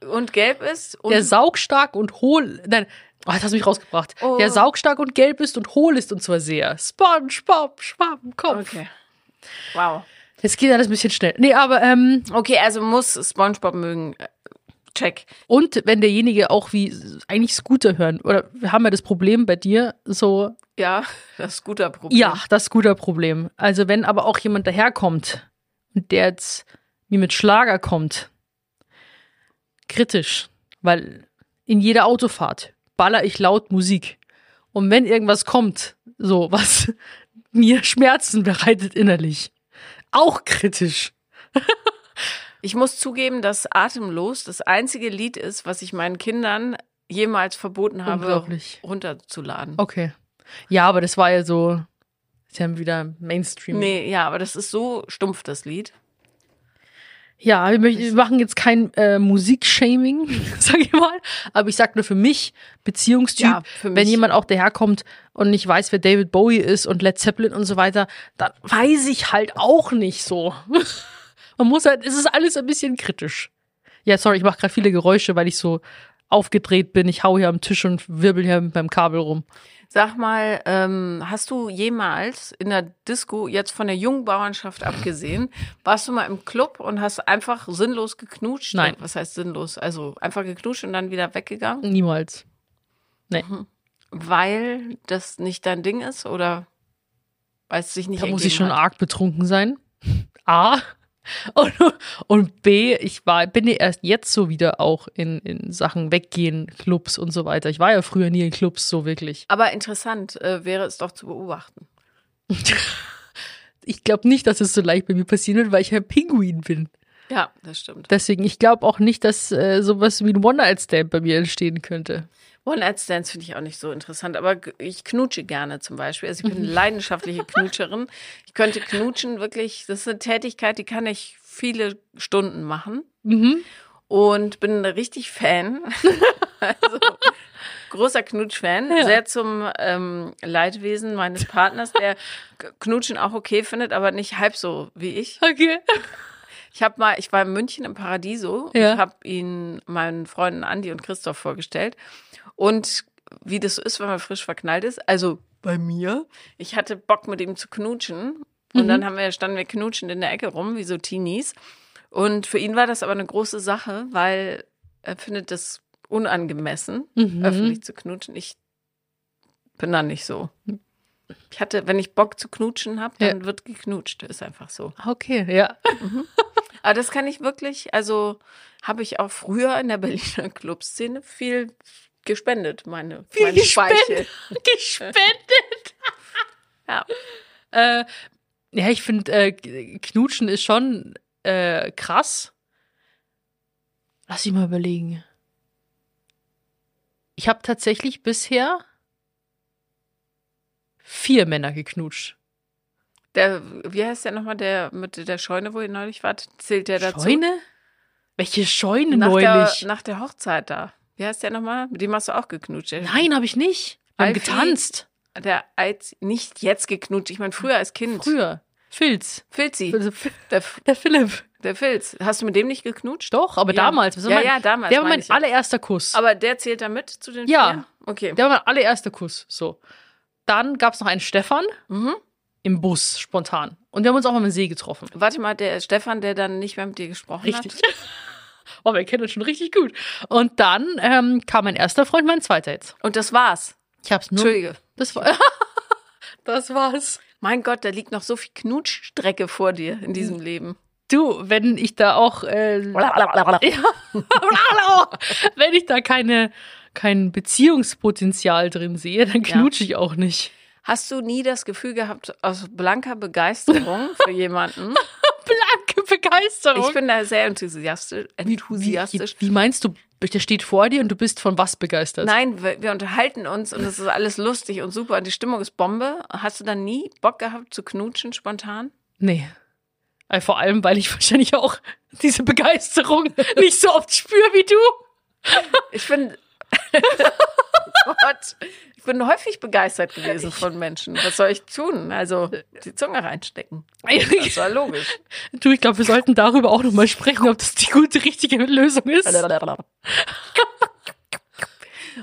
und gelb ist und Der saugstark und hohl. Nein, oh, jetzt hast du mich rausgebracht. Oh. Der saugstark und gelb ist und hohl ist und zwar sehr. SpongeBob Schwammkopf. Okay. Wow. Jetzt geht alles ein bisschen schnell. Nee, aber ähm, Okay, also muss SpongeBob mögen. Check. und wenn derjenige auch wie eigentlich Scooter hören oder wir haben ja das Problem bei dir so Ja, das ist ein guter Problem. ja, das Scooter-Problem. Also wenn aber auch jemand daherkommt und der jetzt wie mit Schlager kommt, kritisch, weil in jeder Autofahrt baller ich laut Musik. Und wenn irgendwas kommt, so was [laughs] mir Schmerzen bereitet innerlich, auch kritisch. [laughs] Ich muss zugeben, dass Atemlos das einzige Lied ist, was ich meinen Kindern jemals verboten habe, runterzuladen. Okay. Ja, aber das war ja so, sie haben wieder Mainstream. Nee, ja, aber das ist so stumpf, das Lied. Ja, wir, wir machen jetzt kein äh, Musikshaming, [laughs] sag ich mal. Aber ich sag nur für mich, Beziehungstyp, Ja, für wenn mich. jemand auch daherkommt und nicht weiß, wer David Bowie ist und Led Zeppelin und so weiter, dann weiß ich halt auch nicht so. [laughs] Man muss halt, es ist alles ein bisschen kritisch. Ja, sorry, ich mache gerade viele Geräusche, weil ich so aufgedreht bin. Ich hau hier am Tisch und wirbel hier mit meinem Kabel rum. Sag mal, ähm, hast du jemals in der Disco, jetzt von der Jungbauernschaft abgesehen, warst du mal im Club und hast einfach sinnlos geknutscht? Nein. Was heißt sinnlos? Also einfach geknutscht und dann wieder weggegangen? Niemals. Weil das nicht dein Ding ist oder weil es sich nicht Da muss ich schon hat? arg betrunken sein. [laughs] A. [laughs] Und, und B, ich war, bin ja erst jetzt so wieder auch in, in Sachen Weggehen, Clubs und so weiter. Ich war ja früher nie in Clubs so wirklich. Aber interessant äh, wäre es doch zu beobachten. [laughs] Ich glaube nicht, dass es so leicht bei mir passieren wird, weil ich ein Pinguin bin. Ja, das stimmt. Deswegen, ich glaube auch nicht, dass äh, sowas wie ein One-Night-Stand bei mir entstehen könnte. One-Night-Stands finde ich auch nicht so interessant, aber ich knutsche gerne zum Beispiel. Also ich bin eine [laughs] leidenschaftliche Knutscherin. Ich könnte knutschen wirklich, das ist eine Tätigkeit, die kann ich viele Stunden machen Mhm. und bin richtig Fan. [laughs] also, großer Knutsch-Fan, Ja. sehr zum ähm, Leidwesen meines Partners, der Knutschen auch okay findet, aber nicht halb so wie ich. Okay. Ich habe mal, ich war in München im Paradiso Ja. und habe ihn meinen Freunden Andi und Christoph vorgestellt. Und wie das so ist, wenn man frisch verknallt ist, also bei mir, ich hatte Bock mit ihm zu knutschen. Und Mhm. dann haben wir, standen wir knutschend in der Ecke rum, wie so Teenies. Und für ihn war das aber eine große Sache, weil er findet das unangemessen, Mhm. öffentlich zu knutschen. Ich bin da nicht so. Ich hatte, wenn ich Bock zu knutschen habe, dann wird geknutscht. Ist einfach so. Okay, ja. Aber das kann ich wirklich, also habe ich auch früher in der Berliner [laughs] Clubszene viel gespendet, meine, Viel meine Speichel. Gespendet. [laughs] Ja. Äh, ja, ich finde, äh, Knutschen ist schon äh, krass. Lass ich mal überlegen. Ich habe tatsächlich bisher vier Männer geknutscht. Der, wie heißt der nochmal, der mit der Scheune, wo ihr neulich wart? Zählt der dazu? Scheune? Welche Scheune Nach neulich? der, nach der Hochzeit da. Wie heißt der nochmal? Mit dem hast du auch geknutscht. Nein, habe ich nicht. Wir haben getanzt. Der als nicht jetzt geknutscht, ich meine früher als Kind. Früher. Filz. Filzi. Der, Der Philipp. der Filz. Hast du mit dem nicht geknutscht? Doch, aber Ja. damals. Ja, mein- ja, damals. Der war mein allererster Kuss. Aber der zählt da mit zu den Ja. vier? Okay. Der war mein allererster Kuss. So. Dann gab es noch einen Stefan Mhm. im Bus, spontan. Und wir haben uns auch mal am See getroffen. Warte mal, der Stefan, der dann nicht mehr mit dir gesprochen Richtig. [laughs] hat. oh, wir kennen uns schon richtig gut. Und dann ähm, kam mein erster Freund, mein zweiter jetzt. Und das war's. Ich hab's nur. Entschuldige. Das war. [laughs] das war's. Mein Gott, da liegt noch so viel Knutschstrecke vor dir in diesem Leben. Du, wenn ich da auch. Äh, [laughs] wenn ich da keine, kein Beziehungspotenzial drin sehe, dann Ja. knutsche ich auch nicht. Hast du nie das Gefühl gehabt, aus blanker Begeisterung für [laughs] jemanden? Blanke Begeisterung. Ich bin da sehr enthusiastisch. enthusiastisch. Wie, wie meinst du, der steht vor dir und du bist von was begeistert? Nein, wir, wir unterhalten uns und es ist alles lustig und super und die Stimmung ist Bombe. Hast du dann nie Bock gehabt zu knutschen spontan? Nee. Äh, Vor allem, weil ich wahrscheinlich auch [laughs] diese Begeisterung nicht so oft spüre wie du. Ich bin [laughs] Gott, ich bin häufig begeistert gewesen von Menschen. Was soll ich tun? Also die Zunge reinstecken. Das war logisch. [laughs] du, ich glaube, wir sollten darüber auch nochmal sprechen, ob das die gute, richtige Lösung ist. [laughs]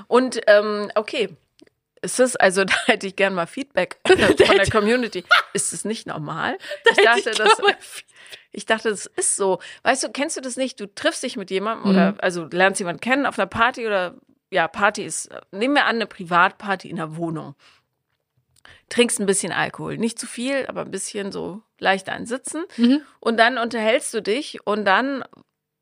Und ähm, okay. Ist es, also da hätte ich gern mal Feedback von der Community. Ist es nicht normal? Ich dachte, das, ich dachte, das ist so. Weißt du, kennst du das nicht? Du triffst dich mit jemandem oder also lernst jemanden kennen auf einer Party oder ja, Party ist, nehmen wir an, eine Privatparty in der Wohnung. Trinkst ein bisschen Alkohol. Nicht zu viel, aber ein bisschen so leicht einsitzen. Mhm. Und dann unterhältst du dich und dann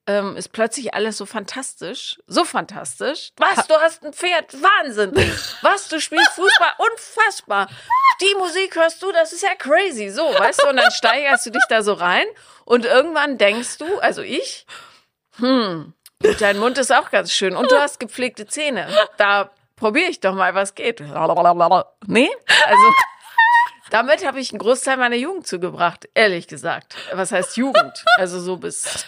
ähm, ist plötzlich alles so fantastisch. So fantastisch. Was, du hast ein Pferd? Wahnsinn. [laughs] Was, du spielst Fußball? Unfassbar. Die Musik hörst du, das ist ja crazy. So, weißt du, und dann [laughs] steigerst du dich da so rein und irgendwann denkst du, also ich, hm, dein Mund ist auch ganz schön und du hast gepflegte Zähne. Da probiere ich doch mal, was geht. Nee? Also, damit habe ich einen Großteil meiner Jugend zugebracht, ehrlich gesagt. Was heißt Jugend? Also so bis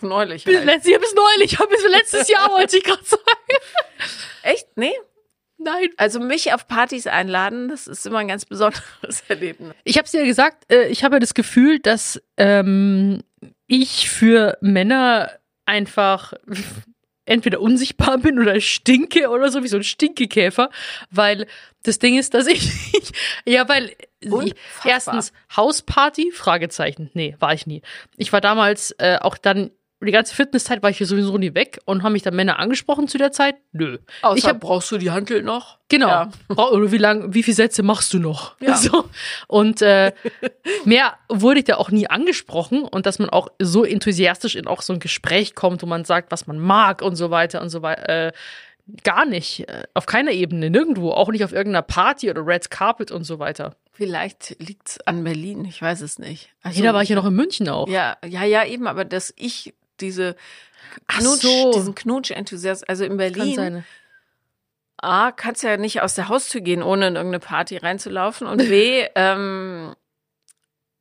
neulich. Bis, Halt. letztes Jahr bis neulich, bis letztes Jahr wollte ich gerade sagen. Echt? Nee? Nein. Also mich auf Partys einladen, das ist immer ein ganz besonderes [laughs] Erlebnis. Ich habe es dir gesagt, äh, ich habe ja das Gefühl, dass ähm, ich für Männer einfach entweder unsichtbar bin oder stinke oder so wie so ein Stinkekäfer, weil das Ding ist, dass ich ja, weil ich, erstens Hausparty? Fragezeichen, nee, war ich nie. Ich war damals äh, auch dann die ganze Fitnesszeit war ich hier sowieso nie weg und haben mich dann Männer angesprochen zu der Zeit? Nö. Außer ich hab, brauchst du die Handel noch? Genau. Ja. Oder wie lang, wie viele Sätze machst du noch? Ja. [laughs] So. Und äh, mehr wurde ich da auch nie angesprochen und dass man auch so enthusiastisch in auch so ein Gespräch kommt, wo man sagt, was man mag und so weiter und so weiter. Äh, gar nicht. Äh, Auf keiner Ebene, nirgendwo. Auch nicht auf irgendeiner Party oder Red Carpet und so weiter. Vielleicht liegt's an Berlin, ich weiß es nicht. Also, Jeder war ich ja noch in München auch. Ja, ja, ja, eben, aber dass ich diese Knutsch, so. diesen Knutsch-Enthusiast, also in Kann Berlin, sein. A, kannst ja nicht aus der Haustür gehen, ohne in irgendeine Party reinzulaufen. Und B, [laughs] ähm,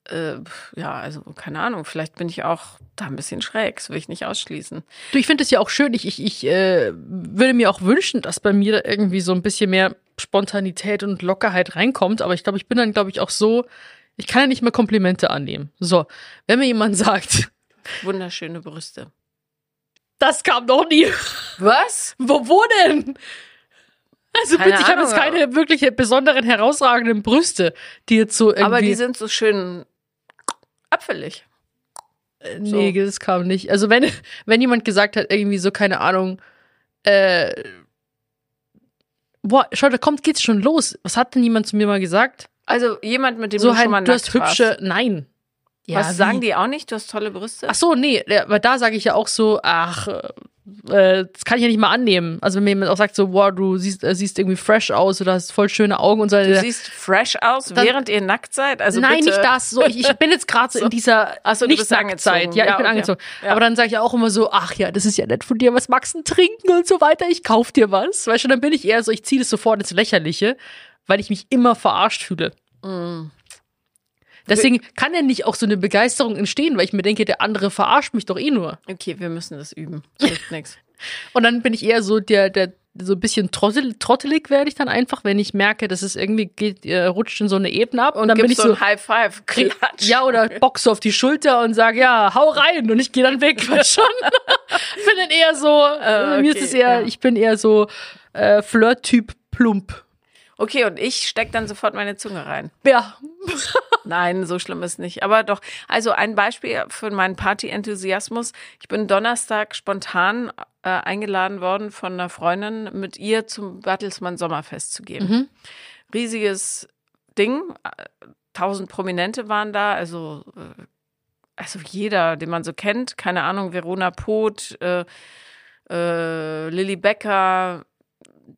äh, ja, also keine Ahnung, vielleicht bin ich auch da ein bisschen schräg, das will ich nicht ausschließen. Du, ich finde es ja auch schön. Ich, ich, ich äh, würde mir auch wünschen, dass bei mir da irgendwie so ein bisschen mehr Spontanität und Lockerheit reinkommt. Aber ich glaube, ich bin dann, glaube ich, auch so, ich kann ja nicht mehr Komplimente annehmen. So, wenn mir jemand [laughs] sagt, Wunderschöne Brüste. das kam noch nie. Was? Wo, wo denn? Also Keine bitte, ich habe jetzt keine wirklich besonderen, herausragenden Brüste, die jetzt so irgendwie. Aber die sind so schön apfelig. Nee, das kam nicht. Also wenn, [laughs] wenn jemand gesagt hat, irgendwie so, keine Ahnung, äh, boah, schau, da kommt, geht's schon los. Was hat denn jemand zu mir mal gesagt? Also jemand, mit dem So du schon mal halt, du hast hübsche, warst. nein. Was wie? sagen die auch nicht? Du hast tolle Brüste? Ach so, nee, ja, aber da sage ich ja auch so, ach, äh, das kann ich ja nicht mal annehmen. Also wenn mir jemand auch sagt so, wow, du siehst, äh, siehst irgendwie fresh aus oder hast voll schöne Augen und so. Du siehst fresh aus, Dann- während ihr nackt seid? Also Nein, bitte. nicht das. So, ich, ich [laughs] bin jetzt gerade so, in dieser so, bist Nicht-Nackt-Zeit. angezogen. Ja, ich Ja, bin okay. angezogen. Ja. Aber dann sage ich auch immer so, ach ja, das ist ja nett von dir, was magst du trinken und so weiter. Ich kauf dir was. Weißt du, dann bin ich eher so, ich ziehe das sofort ins Lächerliche, weil ich mich immer verarscht fühle. Mm. Deswegen kann ja nicht auch so eine Begeisterung entstehen, weil ich mir denke, der andere verarscht mich doch eh nur. Okay, wir müssen das üben. Das [laughs] nichts. Und dann bin ich eher so der, der so ein bisschen trottel, trottelig werde ich dann einfach, wenn ich merke, dass es irgendwie geht, äh, rutscht in so eine Ebene ab und, dann bin ich so, ein High Five. [laughs] Klatsch. ja oder boxe auf die Schulter und sage ja, hau rein und ich gehe dann weg, weißt [laughs] schon. Ich bin dann eher so, äh, mir ist okay, es eher, ja. ich bin eher so äh, Flirt-Typ plump. Okay, und ich steck dann sofort meine Zunge rein. Ja, Nein, so schlimm ist nicht. Aber doch, also ein Beispiel für meinen Party-Enthusiasmus. Ich bin Donnerstag spontan äh, eingeladen worden von einer Freundin, mit ihr zum Bertelsmann Sommerfest zu gehen. Mhm. Riesiges Ding. äh, Tausend Prominente waren da, also, äh, also jeder, den man so kennt. Keine Ahnung, Verona Poth, äh, äh, Lilly Becker,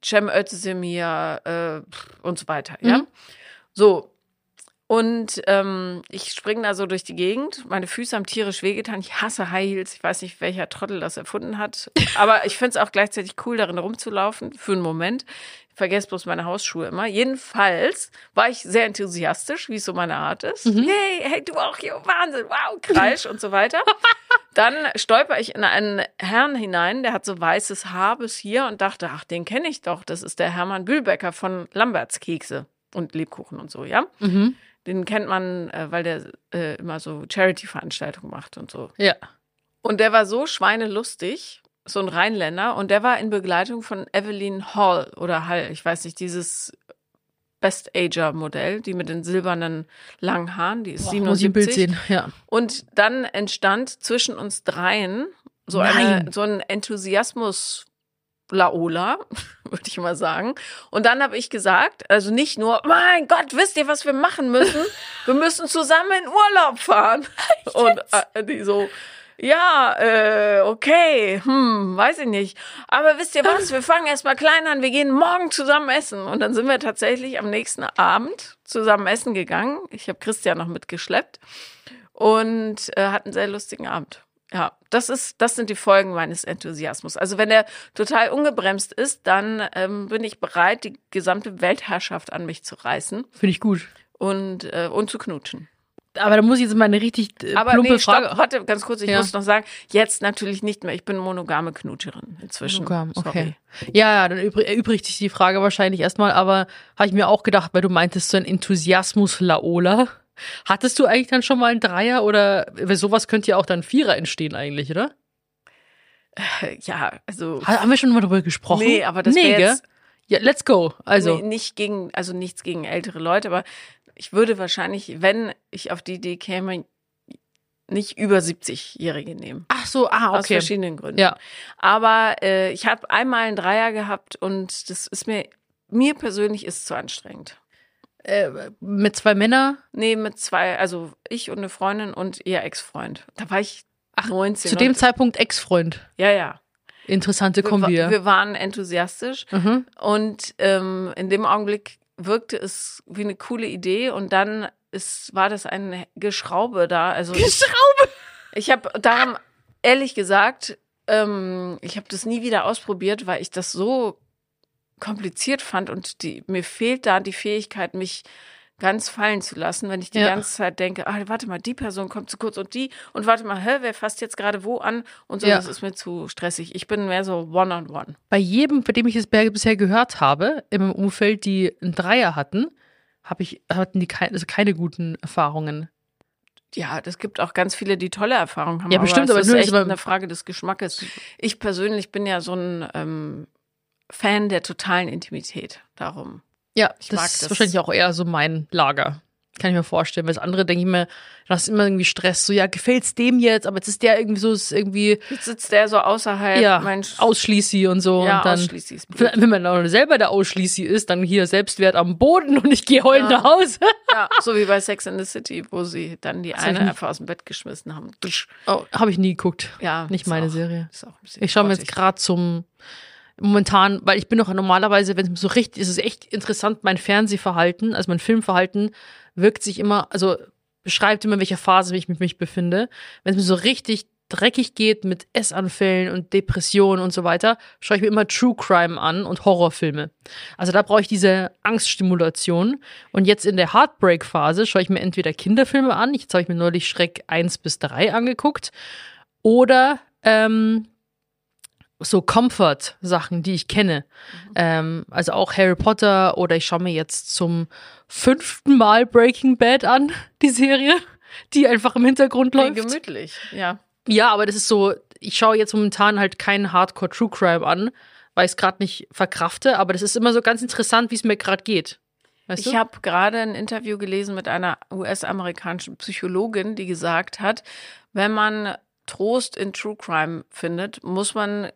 Cem Özdemir äh, und so weiter. Ja, Mhm. so. Und ähm, ich springe da so durch die Gegend. Meine Füße haben tierisch wehgetan. Ich hasse High Heels. Ich weiß nicht, welcher Trottel das erfunden hat. Aber ich finde es auch gleichzeitig cool, darin rumzulaufen. Für einen Moment. Ich vergesse bloß meine Hausschuhe immer. Jedenfalls war ich sehr enthusiastisch, wie es so meine Art ist. Hey, hey, du auch hier. Wahnsinn. Wow, Kreisch und so weiter. Dann stolper ich in einen Herrn hinein, der hat so weißes Haar bis hier und dachte, ach, den kenne ich doch. Das ist der Hermann Bühlbecker von Lamberts Kekse und Lebkuchen und so, ja. mhm. Den kennt man, äh, weil der äh, immer so Charity-Veranstaltungen macht und so. ja. Und der war so schweinelustig, so ein Rheinländer, und der war in Begleitung von Evelyn Hall oder Hall, ich weiß nicht, dieses Best Ager Modell, die mit den silbernen langen Haaren, die ist Boah, muss ich ein Bild 77. sehen, ja. Und dann entstand zwischen uns dreien so, eine, so ein Enthusiasmus. Laola, [laughs] würde ich mal sagen. Und dann habe ich gesagt, also nicht nur, mein Gott, wisst ihr, was wir machen müssen? [laughs] Wir müssen zusammen in Urlaub fahren. Und äh, die so, ja, äh, okay, hm, weiß ich nicht. Aber wisst ihr was? [laughs] Wir fangen erstmal klein an. Wir gehen morgen zusammen essen. Und dann sind wir tatsächlich am nächsten Abend zusammen essen gegangen. Ich habe Christian noch mitgeschleppt und äh, hatten einen sehr lustigen Abend. Ja, das ist, das sind die Folgen meines Enthusiasmus. Also wenn er total ungebremst ist, dann ähm, bin ich bereit, die gesamte Weltherrschaft an mich zu reißen Finde ich gut. und äh, und zu knutschen. Aber da muss ich jetzt mal eine richtig äh, Aber plumpe nee, stopp, Frage. warte, ganz kurz, ich Ja. muss noch sagen, jetzt natürlich nicht mehr. Ich bin monogame Knutscherin inzwischen. Monogam, Sorry. okay. Ja, ja, dann übrig, erübrigt sich die Frage wahrscheinlich erstmal, aber habe ich mir auch gedacht, weil du meintest, so ein Enthusiasmus Laola. Hattest du eigentlich dann schon mal einen Dreier oder sowas könnte ja auch dann Vierer entstehen eigentlich, oder? Ja, also Ha- Haben wir schon mal darüber gesprochen? Nee, aber das nee, jetzt- Ja, let's go. Also, nee, nicht gegen, also nichts gegen ältere Leute, aber ich würde wahrscheinlich, wenn ich auf die Idee käme, nicht über 70-Jährige nehmen. ach so, ah, Aus okay. verschiedenen Gründen. Ja. Aber äh, ich habe einmal einen Dreier gehabt und das ist mir, mir persönlich ist zu anstrengend. Äh, mit zwei Männern. Nee, mit zwei, also ich und eine Freundin und ihr Ex-Freund. Da war ich Ach, 19. Zu dem Zeitpunkt Ex-Freund. Ja, ja. Interessante Wir, Kombi. wa- wir waren enthusiastisch mhm. und ähm, in dem Augenblick wirkte es wie eine coole Idee und dann ist, war das ein Geschraube da. Also ich, Geschraube! ich habe darum ehrlich gesagt, ähm, ich habe das nie wieder ausprobiert, weil ich das so kompliziert fand und die, mir fehlt da die Fähigkeit, mich ganz fallen zu lassen, wenn ich die Ja. ganze Zeit denke, ah, warte mal, die Person kommt zu kurz und die und warte mal, hä, wer fasst jetzt gerade wo an und so, Ja. das ist mir zu stressig. Ich bin mehr so one-on-one. Bei jedem, bei dem ich es bisher gehört habe, im Umfeld, die einen Dreier hatten, habe ich, hatten die kein, also keine guten Erfahrungen. Ja, das gibt auch ganz viele, die tolle Erfahrungen haben. Ja, bestimmt, aber aber es ist nur echt eine Frage des Geschmackes. Ich persönlich bin ja so ein ähm, Fan der totalen Intimität. Darum. Ja, Ich das mag ist das. wahrscheinlich auch eher so mein Lager. Kann ich mir vorstellen. Weil das andere denke ich mir, du hast immer irgendwie Stress. So, ja, gefällt's dem jetzt? Aber jetzt ist der irgendwie so, ist irgendwie, Jetzt sitzt der so außerhalb. ja, Mensch. ausschließi und so. ja, und dann, ist blöd. wenn man auch selber der Ausschließi ist, dann hier Selbstwert am Boden und ich gehe heulend Ja. nach Hause. Ja, so wie bei Sex in the City, wo sie dann die hab eine einfach aus dem Bett geschmissen haben. Oh, habe ich nie geguckt. Ja, Nicht ist meine auch, Serie. Ist auch ein bisschen Ich schaue mir jetzt gerade zum momentan, weil ich bin noch normalerweise, wenn es so richtig, ist es echt interessant, mein Fernsehverhalten, also mein Filmverhalten wirkt sich immer, also beschreibt immer, in welcher Phase ich mich, mich befinde. Wenn es mir so richtig dreckig geht mit Essanfällen und Depressionen und so weiter, schaue ich mir immer True Crime an und Horrorfilme. Also da brauche ich diese Angststimulation. Und jetzt in der Heartbreak-Phase schaue ich mir entweder Kinderfilme an, jetzt habe ich mir neulich Schreck 1 bis 3 angeguckt, oder ähm, so Comfort-Sachen, die ich kenne. Ähm, also auch Harry Potter oder ich schaue mir jetzt zum fünften Mal Breaking Bad an, [laughs] die Serie, die einfach im Hintergrund läuft. gemütlich, ja. Ja, aber das ist so, ich schaue jetzt momentan halt keinen Hardcore True Crime an, weil ich es gerade nicht verkrafte, aber das ist immer so ganz interessant, wie es mir gerade geht. Weißt Ich habe gerade ein Interview gelesen mit einer US-amerikanischen Psychologin, die gesagt hat, wenn man Trost in True Crime findet, muss man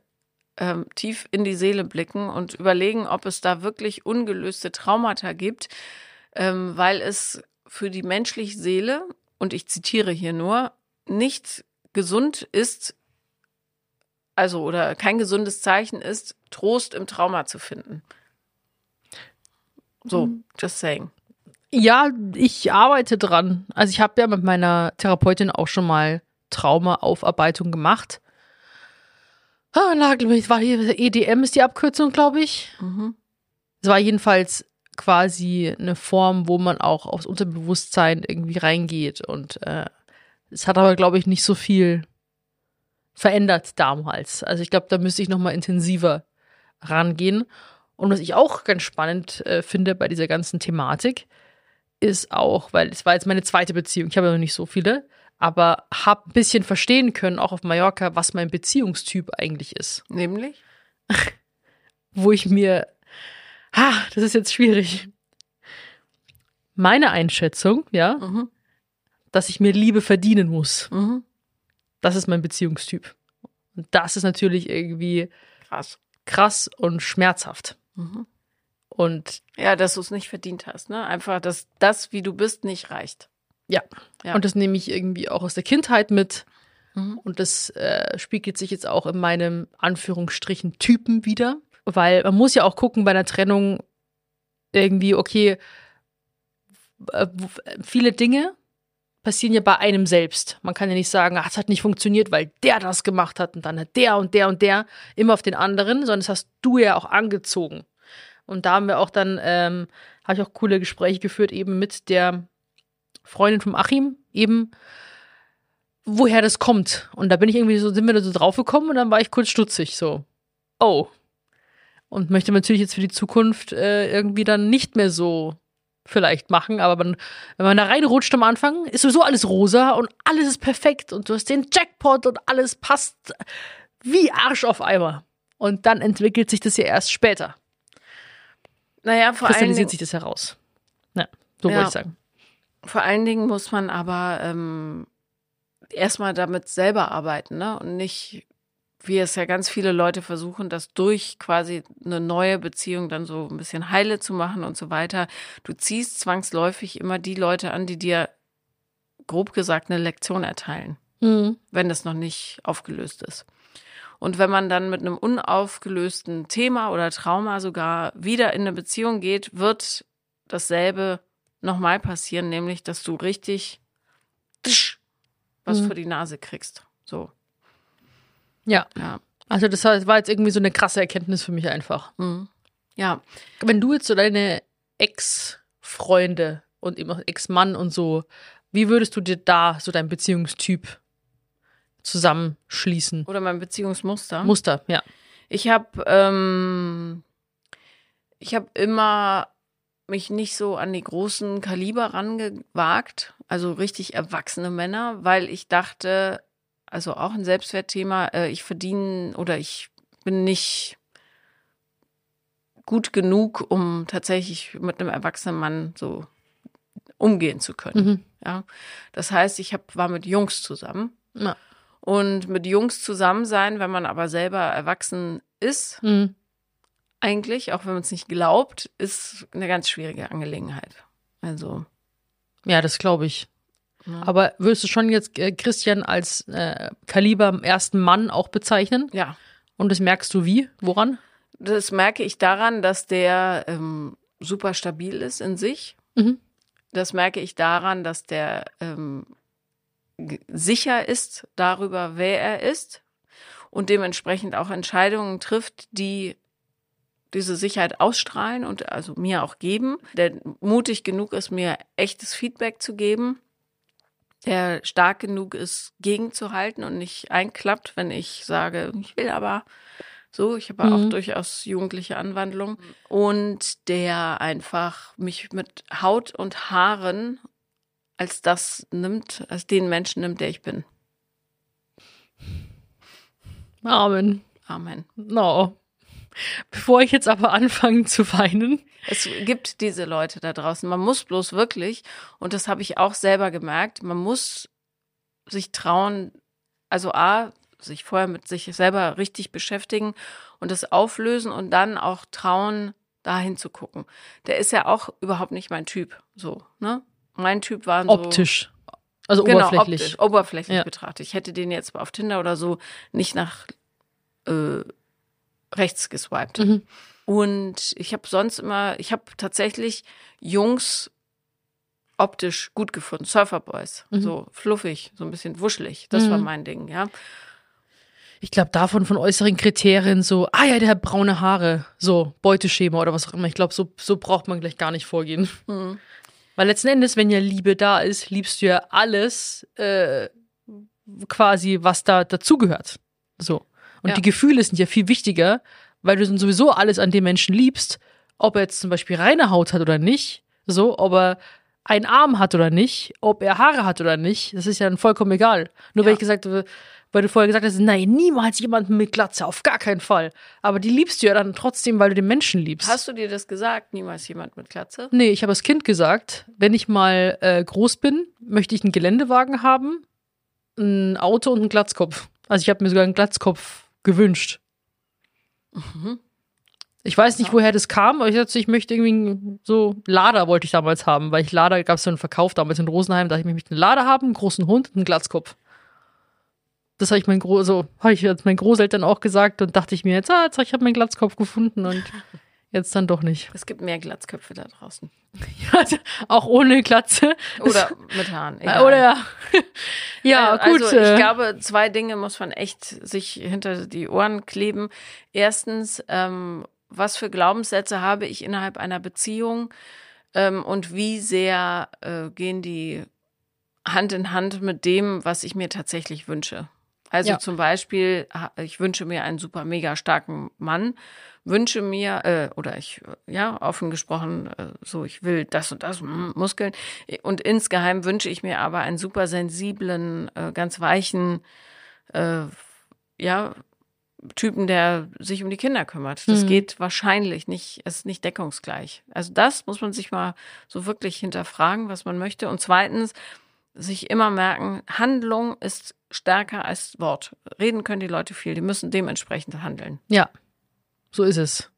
ähm, tief in die Seele blicken und überlegen, ob es da wirklich ungelöste Traumata gibt, ähm, weil es für die menschliche Seele, und ich zitiere hier nur, nicht gesund ist, also oder kein gesundes Zeichen ist, Trost im Trauma zu finden. So, just saying. Ja, ich arbeite dran. Also ich habe ja mit meiner Therapeutin auch schon mal Traumaaufarbeitung gemacht. Ah, nagel mich, war hier, EDM ist die Abkürzung, glaube ich. Mhm. Es war jedenfalls quasi eine Form, wo man auch aufs Unterbewusstsein irgendwie reingeht. Und äh, es hat aber, glaube ich, nicht so viel verändert damals. Also ich glaube, da müsste ich noch mal intensiver rangehen. Und was ich auch ganz spannend äh, finde bei dieser ganzen Thematik, ist auch, weil es war jetzt meine zweite Beziehung, ich habe ja noch nicht so viele, aber habe ein bisschen verstehen können, auch auf Mallorca, was mein Beziehungstyp eigentlich ist. Nämlich? [laughs] Wo ich mir, ah, das ist jetzt schwierig. Meine Einschätzung, ja, Mhm. dass ich mir Liebe verdienen muss, Mhm. das ist mein Beziehungstyp. Und das ist natürlich irgendwie Krass. krass und schmerzhaft. Mhm. Und Ja, dass du es nicht verdient hast, ne? Einfach, dass das, wie du bist, nicht reicht. Ja. Ja. Und das nehme ich irgendwie auch aus der Kindheit mit. Mhm. Und das äh, spiegelt sich jetzt auch in meinem Anführungsstrichen Typen wieder. Weil man muss ja auch gucken bei einer Trennung irgendwie, okay, äh, w- viele Dinge passieren ja bei einem selbst. Man kann ja nicht sagen, ach, es hat nicht funktioniert, weil der das gemacht hat und dann hat der und der und der immer auf den anderen, sondern das hast du ja auch angezogen. Und da haben wir auch dann, ähm, habe ich auch coole Gespräche geführt, eben mit der Freundin vom Achim, eben, woher das kommt. Und da bin ich irgendwie so, sind wir da so draufgekommen und dann war ich kurz stutzig, so, oh. Und möchte natürlich jetzt für die Zukunft äh, irgendwie dann nicht mehr so vielleicht machen, aber man, wenn man da reinrutscht am Anfang, ist sowieso alles rosa und alles ist perfekt und du hast den Jackpot und alles passt wie Arsch auf Eimer. Und dann entwickelt sich das ja erst später. Naja, vor allen, Kristallisiert sich das heraus. Ja, so Ja. wollte ich sagen. Vor allen Dingen muss man aber ähm, erstmal damit selber arbeiten, ne? Und nicht, wie es ja ganz viele Leute versuchen, das durch quasi eine neue Beziehung dann so ein bisschen heile zu machen und so weiter. Du ziehst zwangsläufig immer die Leute an, die dir grob gesagt eine Lektion erteilen. Mhm. wenn das noch nicht aufgelöst ist. Und wenn man dann mit einem unaufgelösten Thema oder Trauma sogar wieder in eine Beziehung geht, wird dasselbe nochmal passieren, nämlich dass du richtig was Mhm. vor die Nase kriegst. So, Ja, ja. also das war jetzt irgendwie so eine krasse Erkenntnis für mich einfach. Mhm. Ja, Wenn du jetzt so deine Ex-Freunde und eben auch Ex-Mann und so, wie würdest du dir da so dein Beziehungstyp zusammenschließen? oder mein Beziehungsmuster. Muster, ja. Ich habe ähm, ich habe immer mich nicht so an die großen Kaliber rangewagt, also richtig erwachsene Männer, weil ich dachte, also auch ein Selbstwertthema, äh, ich verdiene oder ich bin nicht gut genug, um tatsächlich mit einem erwachsenen Mann so umgehen zu können. Mhm. Ja, das heißt, ich hab, war mit Jungs zusammen Ja. und mit Jungs zusammen sein, wenn man aber selber erwachsen ist, Mhm. Eigentlich, auch wenn man es nicht glaubt, ist eine ganz schwierige Angelegenheit. Also, Ja, das glaube ich. Ja. Aber würdest du schon jetzt äh, Christian als äh, Kaliber ersten Mann auch bezeichnen? ja, Und das merkst du wie? Woran? das merke ich daran, dass der ähm, super stabil ist in sich. Mhm. Das merke ich daran, dass der ähm, sicher ist darüber, wer er ist und dementsprechend auch Entscheidungen trifft, die diese Sicherheit ausstrahlen und also mir auch geben, der mutig genug ist, mir echtes Feedback zu geben, der stark genug ist, gegenzuhalten und nicht einklappt, wenn ich sage, ich will aber so, ich habe auch Mhm. durchaus jugendliche Anwandlungen und der einfach mich mit Haut und Haaren als das nimmt, als den Menschen nimmt, der ich bin. Amen. Amen. No. Bevor ich jetzt aber anfange zu weinen. Es gibt diese Leute da draußen. Man muss bloß wirklich, und das habe ich auch selber gemerkt, man muss sich trauen, also A, sich vorher mit sich selber richtig beschäftigen und das auflösen und dann auch trauen, dahin zu gucken. Der ist ja auch überhaupt nicht mein Typ, so, ne? Mein Typ war so. Optisch. Also Genau, oberflächlich. optisch, oberflächlich Ja. betrachtet. Ich hätte den jetzt auf Tinder oder so nicht nach äh, rechts geswiped. Mhm. Und ich habe sonst immer, ich habe tatsächlich Jungs optisch gut gefunden. Surferboys, Mhm. so fluffig, so ein bisschen wuschelig. Das war Mhm. mein Ding, ja. Ich glaube, davon von äußeren Kriterien so, ah ja, der hat braune Haare, so Beuteschema oder was auch immer. Ich glaube, so, so braucht man gleich gar nicht vorgehen. Mhm. Weil letzten Endes, wenn ja Liebe da ist, liebst du ja alles äh, quasi, was da dazugehört. So. Und Ja. die Gefühle sind ja viel wichtiger, weil du dann sowieso alles an dem Menschen liebst, ob er jetzt zum Beispiel reine Haut hat oder nicht, so, ob er einen Arm hat oder nicht, ob er Haare hat oder nicht, das ist ja dann vollkommen egal. Nur weil Ja. ich gesagt habe, weil du vorher gesagt hast, nein, niemals jemanden mit Glatze, auf gar keinen Fall. Aber die liebst du ja dann trotzdem, weil du den Menschen liebst. Hast du dir das gesagt? Niemals jemand mit Glatze? Nee, ich habe als Kind gesagt, wenn ich mal äh, groß bin, möchte ich einen Geländewagen haben, ein Auto und einen Glatzkopf. Also ich habe mir sogar einen Glatzkopf gewünscht. Mhm. Ich weiß nicht, Ja. woher das kam, aber ich dachte, ich möchte irgendwie so Lader wollte ich damals haben, weil ich Lader gab es so einen Verkauf damals in Rosenheim, da dachte ich, ich möchte einen Lader haben, einen großen Hund und einen Glatzkopf. Das habe ich mein Gro so, habe ich jetzt meinen Großeltern auch gesagt und dachte ich mir jetzt, ah, jetzt, ich habe meinen Glatzkopf gefunden und [laughs] jetzt dann doch nicht. Es gibt mehr Glatzköpfe da draußen. [laughs] auch ohne Glatze. Oder [laughs] mit Haaren. Äh, Egal. Oder ja. [laughs] ja, Äh, gut. Also ich äh, glaube, zwei Dinge muss man echt sich hinter die Ohren kleben. Erstens, ähm, was für Glaubenssätze habe ich innerhalb einer Beziehung ähm, und wie sehr äh, gehen die Hand in Hand mit dem, was ich mir tatsächlich wünsche. Also Ja. zum Beispiel, ich wünsche mir einen super mega starken Mann, wünsche mir, äh, oder ich, ja, offen gesprochen, äh, so, ich will das und das, mm, Muskeln. Und insgeheim wünsche ich mir aber einen super sensiblen, äh, ganz weichen, äh, ja, Typen, der sich um die Kinder kümmert. Das Mhm. geht wahrscheinlich nicht, es ist nicht deckungsgleich. Also das muss man sich mal so wirklich hinterfragen, was man möchte. Und zweitens, sich immer merken, Handlung ist stärker als Wort. Reden können die Leute viel, die müssen dementsprechend handeln. Ja, so ist es.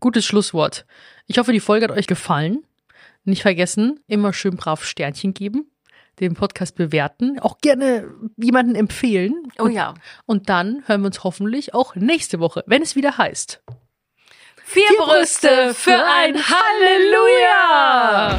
Gutes Schlusswort. Ich hoffe, die Folge hat euch gefallen. Nicht vergessen, immer schön brav Sternchen geben, den Podcast bewerten, auch gerne jemanden empfehlen. Oh ja. Und dann hören wir uns hoffentlich auch nächste Woche, wenn es wieder heißt. Vier, Brüste für ein Halleluja!